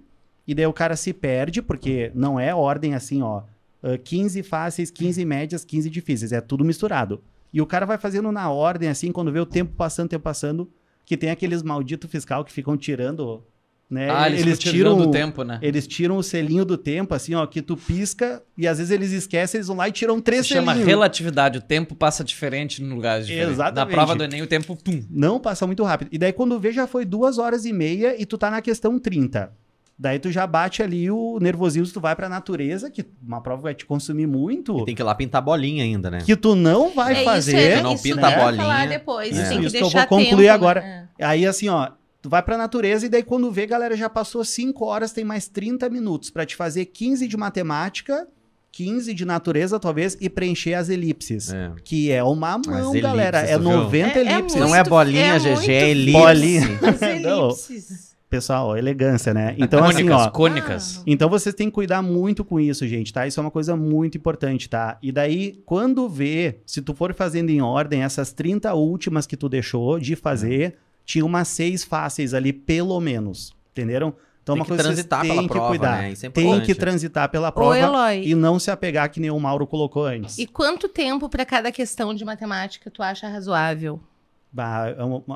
e daí o cara se perde, porque não é ordem assim, ó, ah, 15 fáceis, 15 médias, 15 difíceis, é tudo misturado. E o cara vai fazendo na ordem, assim, quando vê o tempo passando, tempo passando, que tem aqueles malditos fiscal que ficam tirando né? Ah, eles, eles tiram do tempo, né? Eles tiram o selinho do tempo, assim, ó, que tu pisca e às vezes eles esquecem, eles vão lá e tiram três Se chama relatividade, o tempo passa diferente no lugar diferente. Exatamente. Na prova do Enem, o tempo, pum. Não passa muito rápido. E daí quando vê, já foi duas horas e meia e tu tá na questão 30. Daí tu já bate ali o nervosismo, tu vai pra natureza, que uma prova vai te consumir muito. E tem que ir lá pintar bolinha ainda, né? Que tu não vai é, fazer. Isso é, tu não isso pinta né? a bolinha. Falar depois, É. tem que Isso que eu vou concluir tempo, agora. né? Aí assim, ó, tu vai pra natureza e daí quando vê, galera, já passou 5 horas, tem mais 30 minutos pra te fazer 15 de matemática, 15 de natureza, talvez, e preencher as elipses. É. Que é uma mão, elipses, galera. É tu viu? 90 É- é elipses. Não é Muito- bolinha, é GG, muito é elipse. Bolinha. As Não. elipses. Pessoal, elegância, né? Então, assim, cônicas, ó. cônicas. Então vocês têm que cuidar muito com isso, gente, tá? Isso é uma coisa muito importante, tá? E daí, quando vê, se tu for fazendo em ordem, essas 30 últimas que tu deixou de fazer, tinha umas seis fáceis ali, pelo menos. Entenderam? Então, Tem uma que coisa que transitar têm pela que prova, cuidar. né? Isso é Tem que transitar pela Ô, prova Eloy, e não se apegar que nem o Mauro colocou antes. e quanto tempo para cada questão de matemática tu acha razoável?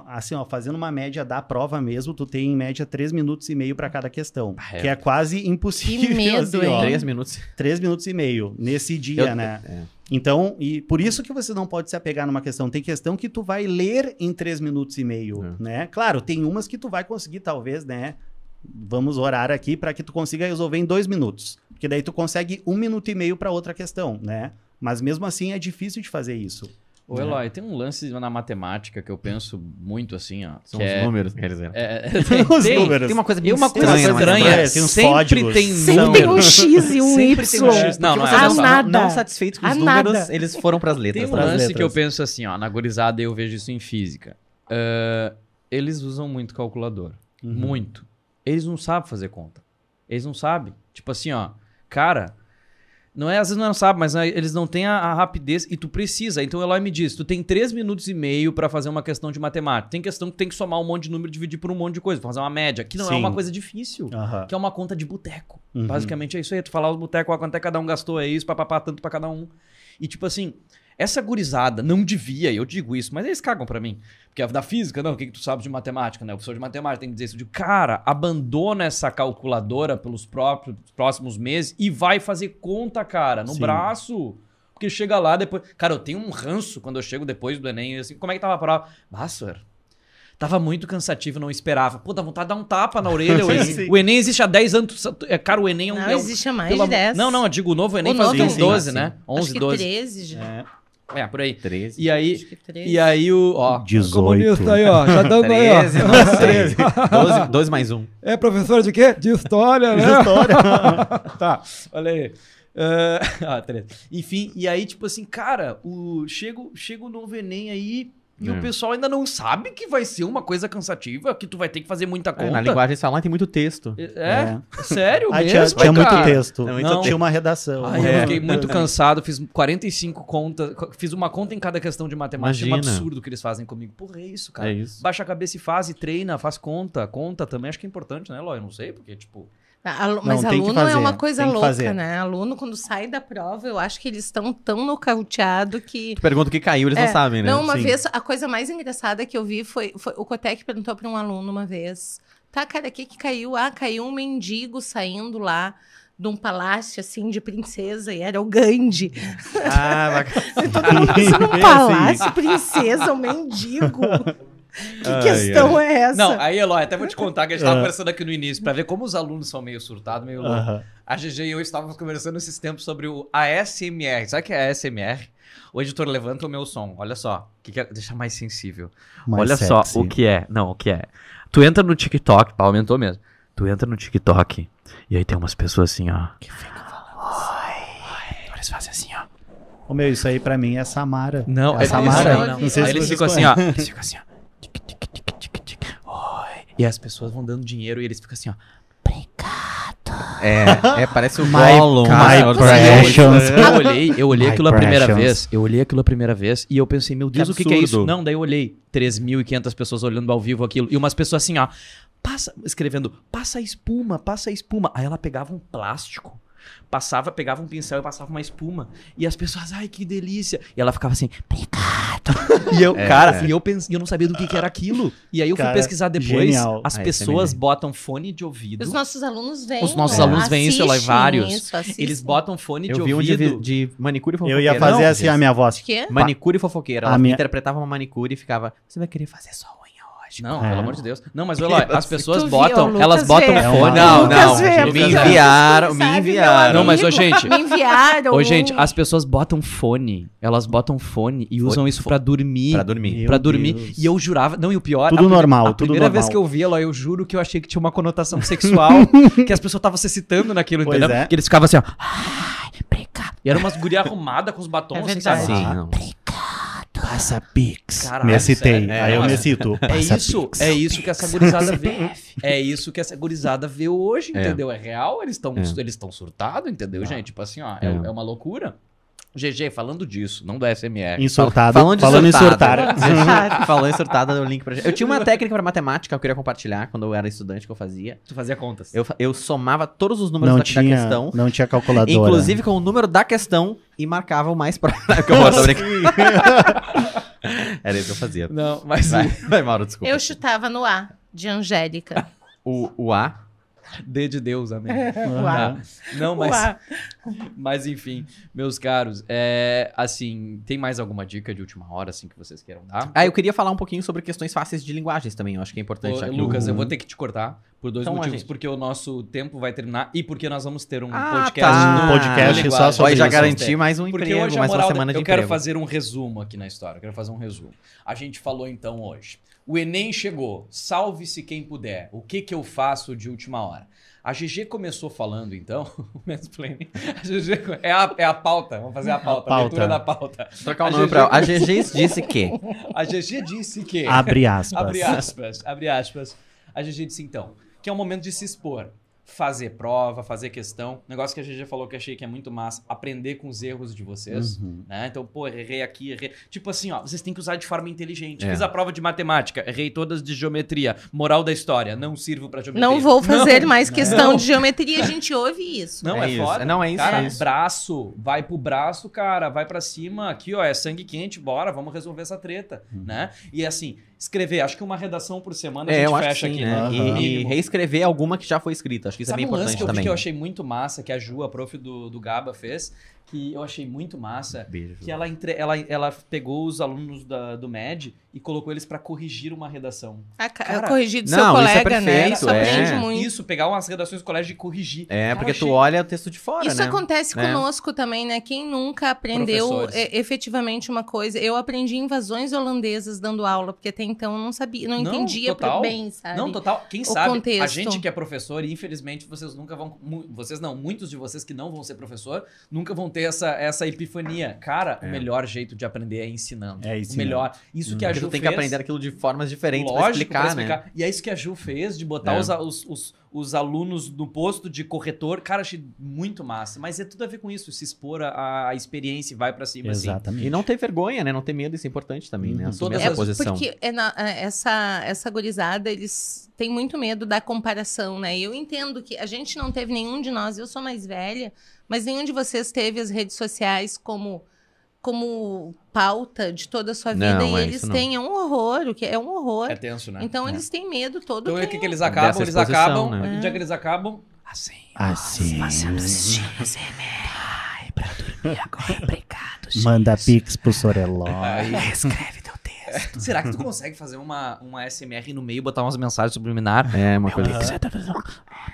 Assim, ó, fazendo uma média da prova mesmo, tu tem em média 3 minutos e meio para cada questão. é. Que é quase impossível. Que medo, assim, hein? ó. Três minutos. Três minutos e meio nesse dia, Eu- né? é. Então, e por isso que você não pode se apegar numa questão. Tem questão que tu vai ler em três minutos e meio, É. né? Claro, tem umas que tu vai conseguir, talvez, né? Vamos orar aqui para que tu consiga resolver em dois minutos. Porque daí tu consegue um minuto e meio para outra questão, né? Mas mesmo assim é difícil de fazer isso. Ô, né? Eloy, tem um lance na matemática que eu penso muito assim, ó. São que os é- números, quer dizer. É, é, tem, Os tem- números. Tem uma coisa bem Tem uma coisa estranha, né? estranha, É, tem uns sempre códigos. tem Sempre número. tem um X e um Sempre Y. tem um X. Não, não é não, nada. não satisfeitos com os Ah, números, nada. eles foram pras Tem letras. um Pras lance que eu letras. penso assim, ó, na gurizada eu vejo isso em física. Ah, eles usam muito calculador. Uhum. Muito. Eles não sabem fazer conta. Eles não sabem. Tipo assim, ó, cara, não é, às vezes não sabem, mas né, eles não têm a, a rapidez e tu precisa. Então o Eloy me diz, tu tem 3 minutos e meio pra fazer uma questão de matemática. Tem questão que tem que somar um monte de número e dividir por um monte de coisa, fazer uma média, que não é Sim. uma coisa difícil. Aham. Que é uma conta de boteco. Uhum. Basicamente é isso aí. Tu falar os botecos, quanto é que cada um gastou, é isso, papapá, tanto pra cada um. E tipo assim, essa gurizada não devia, eu digo isso, mas eles cagam pra mim. Porque é da física, não, o que, que tu sabe de matemática, né? O professor de matemática tem que dizer isso. Eu digo, cara, abandona essa calculadora pelos próprios próximos meses e vai fazer conta, cara, no Sim. braço. Porque chega lá depois. Cara, eu tenho um ranço quando eu chego depois do Enem, assim, como é que tava a prova? Basta, Tava muito cansativo, não esperava. Pô, dá vontade de dar um tapa na orelha. o. Enem, o Enem existe há 10 anos. É, cara, o Enem é um. Não, é um- existe há mais de amor- 10. Não, não, eu digo o novo Enem O faz novo uns Enem. 12, Sim, né? 11, Acho que 12. 13 já. É. É, por aí. 13. E aí, Acho que 13. e aí o. Ó, 18. Comunista aí, ó. Já dando aí, ó. 13, não sei. 12, 12 mais 1. É professor de quê? De história, né? tá, olha aí. Ah, ah, três. Enfim, e aí, tipo assim, cara, o, chega, o- chega o novo Enem aí e É. o pessoal ainda não sabe que vai ser uma coisa cansativa, que tu vai ter que fazer muita conta. É, na linguagem falar tem muito texto. É, sério Aí mesmo, tinha, tinha muito texto. É muito não, texto. tinha uma redação. Ai, É. eu fiquei muito cansado, fiz 45 contas, co- fiz uma conta em cada questão de matemática. É um Imagina. absurdo que eles fazem comigo. Porra, é isso, cara. É isso. Baixa a cabeça e faz, e treina, faz conta. Conta também acho que é importante, né, Eloy? Eu não sei, porque, tipo. Alu- Mas Não, aluno é fazer, uma coisa louca, fazer. né? Aluno, quando sai da prova, eu acho que eles estão tão nocauteados que. Tu pergunta o que caiu, eles É, não sabem, né? Não, uma Sim. vez, a coisa mais engraçada que eu vi foi, foi o Cotec perguntou para um aluno uma vez: tá, cara, o que que caiu? Ah, caiu um mendigo saindo lá de um palácio, assim, de princesa, e era o Gandhi. Ah, bacana. Isso num Bem palácio, princesa, um mendigo. Que Ai, questão é essa? Não, aí, Eloy, até vou te contar que a gente tava Ah. conversando aqui no início, pra ver como os alunos são meio surtados, meio loucos. Aham. A GG e eu estávamos conversando esses tempos sobre o ASMR. Sabe o que é ASMR? O editor levanta o meu som. Olha só. Que que é? Deixa mais sensível. Mais Olha sexy. só o que é. Não, o que é. Tu entra no TikTok, pá, aumentou mesmo. Tu entra no TikTok e aí tem umas pessoas assim, ó. Que ficam falando. Oi. Eles fazem assim, ó. Ô, meu, isso aí pra mim é Samara. Não, é é Samara. não, não. Não sei Aí se eles vocês ficam assim, ó. Eles ficam assim, ó. E as pessoas vão dando dinheiro e eles ficam assim, ó. É, é, parece o Gollum. my né? Precious. Anéis. Eu olhei, eu olhei My aquilo a primeira precious. vez. Eu olhei aquilo a primeira vez e eu pensei, meu Deus, Que o que, que é isso? Não, daí eu olhei 3.500 pessoas olhando ao vivo aquilo. E umas pessoas assim, ó, passa, escrevendo, passa a espuma, passa a espuma. Aí ela pegava um plástico, passava, pegava um pincel e passava uma espuma. E as pessoas, ai, que delícia. E ela ficava assim, obrigado. E eu, É, cara, é. e eu pensei, eu não sabia do que, que era aquilo. E aí eu fui Cara, pesquisar depois. genial. As Ah, é pessoas botam fone de ouvido. Os nossos alunos vêm. Os nossos né? alunos vêm, isso, Assistem vários. isso. Eles botam fone de Eu vi um de, ouvido. de manicure e Eu fofoqueira. ia fazer Não, assim a minha voz. De quê? Manicure e fofoqueira. A Ela minha- interpretava uma manicure e ficava. Você vai querer fazer só unha Não, É. pelo amor de Deus. Não, mas olha lá, as pessoas Tu viu, botam, Lucas elas botam vê. fone. Não, não. Me enviaram, me meu enviaram. Não, mas, ô, gente- Me enviaram. Ô, gente, as pessoas botam fone. Elas botam fone e usam Fone- isso pra dormir. Pra dormir. Meu pra dormir. Deus. E eu jurava. Não, e o pior. Tudo a normal, A tudo primeira vez que eu vi ela, eu juro que eu achei que tinha uma conotação sexual. que as pessoas estavam se excitando naquilo, Pois entendeu? é. Que eles ficavam assim, ó. Ai, obrigado. E era umas gurias arrumadas com os batons, É assim, verdade. sabe? Sim, Ah. Não. Passa Pix. Caralho, me citei. sério? Aí É, eu me cito. É Passa isso, Pix. é isso que essa gurizada vê. É isso que essa gurizada vê hoje, É. entendeu? É real, eles estão É. eles estão surtados, entendeu, gente? Tipo assim, ó, é, É. é uma loucura. GG, falando disso, não do SMR. Insultado. Falando Falando, surtada. surtar. Falando deu o link pra gente. Eu tinha uma técnica pra matemática que eu queria compartilhar quando eu era estudante que eu fazia. Tu fazia contas. Eu, eu somava todos os números Não da, da tinha, questão, não tinha calculadora. inclusive com o número da questão, e marcava o mais próximo. que eu brincando. Era isso que eu fazia. Não, mas Vai, vai Mauro, desculpa. Eu chutava no A, de Angélica. O, o A. D de Deus, amém. Aham. Não, mas, Uá. mas enfim, meus caros, é, assim, tem mais alguma dica de última hora, assim, que vocês queiram dar? Ah, eu queria falar um pouquinho sobre questões fáceis de linguagens também. Eu acho que é importante. Ô, Lucas, o- eu vou ter que te cortar por dois Então, motivos. gente- Porque o nosso tempo vai terminar e porque nós vamos ter um Ah, podcast tá. no podcast só sobre Pode já garantir mais um Porque emprego, mais uma moral, da- semana de eu quero emprego. fazer um resumo aqui na história. Eu quero fazer um resumo. A gente falou então hoje. O Enem chegou. Salve-se quem puder. O que que eu faço de última hora? A GG começou falando, então, o mansplaining. A GG é a, é a pauta. Vamos fazer a pauta, a, pauta. leitura da pauta. Trocar o nome GG pra ela. A GG disse que. A GG disse que. Abre aspas. Abre aspas, abre aspas. A GG disse então, que é o momento de se expor. Fazer prova, fazer questão. Negócio que a GG falou que achei que é muito massa. Aprender com os erros de vocês. Uhum. Né? Então, pô, errei aqui, errei. Tipo assim, ó, vocês têm que usar de forma inteligente. É. Fiz a prova de matemática, errei todas de geometria. Moral da história, não sirvo pra geometria. Não vou fazer Não, mais questão não. de geometria, a gente ouve isso. Não, É é, isso. foda. Não, é isso, Cara, é isso. braço, vai pro braço, cara, vai pra cima. Aqui, ó, é sangue quente, bora, vamos resolver essa treta, né? E assim, escrever, acho que uma redação por semana a É, gente eu acho que fecha sim, aqui, né? Aham. E, e reescrever alguma que já foi escrita. Acho que isso Sabe é bem um lance importante que eu, também. que eu achei muito massa, que a Ju, a prof do, do Gaba, fez, que eu achei muito massa, Beijo. que ela, entre, ela, ela pegou os alunos da- do MED e colocou eles pra corrigir uma redação. A, ca- Cara, corrigir do não, seu isso é colega, né? perfeito, Isso é. aprende muito. Isso, pegar umas redações do colégio e corrigir. É, Cara, porque tu achei- olha o texto de fora, Isso né? acontece É. conosco também, né? Quem nunca aprendeu é, efetivamente uma coisa. Eu aprendi invasões holandesas dando aula, porque até então eu não sabia, não, Não, entendia total. bem, sabe? Não, total. Quem O sabe, a contexto. gente que é professor, e infelizmente vocês nunca vão. Vocês não, muitos de vocês que não vão ser professor, nunca vão ter essa, essa epifania. Cara, É. o melhor jeito de aprender é ensinando. É o ensinando. melhor. Isso que a Porque Ju tu tem fez, que aprender aquilo de formas diferentes lógico, pra explicar, né? E é isso que a Ju fez, de botar É. os, os, os, os alunos no posto de corretor. Cara, achei muito massa. Mas é tudo a ver com isso, se expor a, a experiência e vai pra cima, assim. Exatamente. E não ter vergonha, né? Não ter medo, isso é importante também, né? Uhum. Assumir Todas essa as- posição. Porque é na- é, essa, essa gurizada, eles têm muito medo da comparação, né? Eu entendo que a gente não teve nenhum de nós, eu sou mais velha, mas nenhum de vocês teve as redes sociais como como pauta de toda a sua vida Não, e é eles têm é um horror, o que é um horror. É tenso, né? então É. eles têm medo todo Então, o tempo. que, que eles acabam? Dessa Eles acabam. né? No dia que eles acabam. Assim. Assim. Agora, obrigado. Manda pix pro Soreló. Escreve texto. Será que tu consegue fazer uma, uma SMR no meio e botar umas mensagens subliminar? É, uma coisa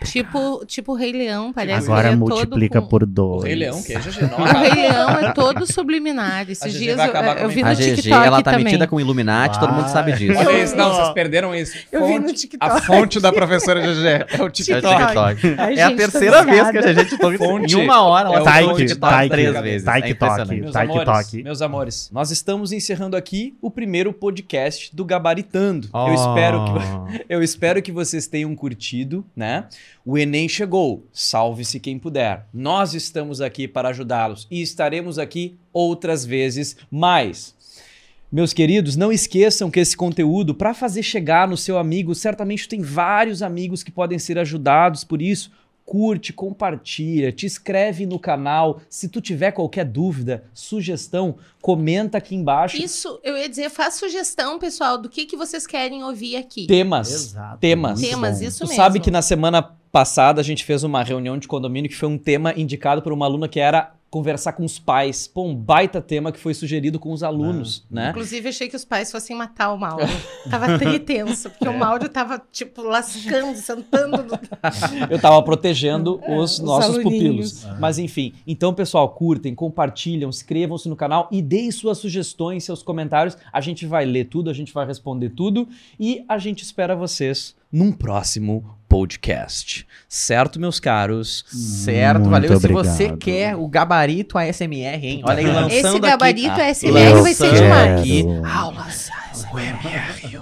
Tipo, tipo o Rei Leão, parece Agora que é multiplica todo com... por O dois. Rei Leão, que é GG. O Rei Leão é todo subliminar. Esses A GG dias eu, eu vi a no A GG, TikTok ela tá também. metida com Illuminati, todo mundo sabe disso. Olha Olha isso, não, vocês perderam isso. Eu vi no Fonte- TikTok. A fonte da professora GG é o É o TikTok. TikTok. Ai, É a terceira vez viciada. que a gente toca Fonte. em uma hora. Ela É o tá fonte no TikTok três vezes. É impressionante. Tok. Meus Taik amores, Tok. meus amores, nós estamos encerrando aqui o primeiro podcast do Gabaritando. Oh. Eu espero que eu espero que vocês tenham curtido, né? O Enem chegou, salve-se quem puder. Nós estamos aqui para ajudá-los e estaremos aqui outras vezes mais. Meus queridos, não esqueçam que esse conteúdo, para fazer chegar no seu amigo, certamente tem vários amigos que podem ser ajudados por isso. Curte, compartilha, te inscreve no canal. Se tu tiver qualquer dúvida, sugestão, comenta aqui embaixo. Isso, eu ia dizer, faz sugestão, pessoal, do que, que vocês querem ouvir aqui. Temas. Exato. Temas. Temas, isso tu mesmo. sabe que na semana passada a gente fez uma reunião de condomínio que foi um tema indicado por uma aluna que era conversar com os pais. Pô, um baita tema que foi sugerido com os alunos, né? Inclusive, achei que os pais fossem matar o Mauro. tava tritenso, porque o Mauro tava, tipo, lascando, sentando no... Eu tava protegendo os os nossos aluninhos. pupilos. Mas enfim, então pessoal, curtem, compartilham, inscrevam-se no canal e deem suas sugestões, seus comentários. A gente vai ler tudo, a gente vai responder tudo e a gente espera vocês num próximo podcast. Certo, meus caros? Certo, Muito valeu. Se obrigado. você quer o gabarito ASMR, hein? Olha aí, lançando Esse aqui. gabarito Ah, SMR vai ser demais. aqui. Aulas ASMR.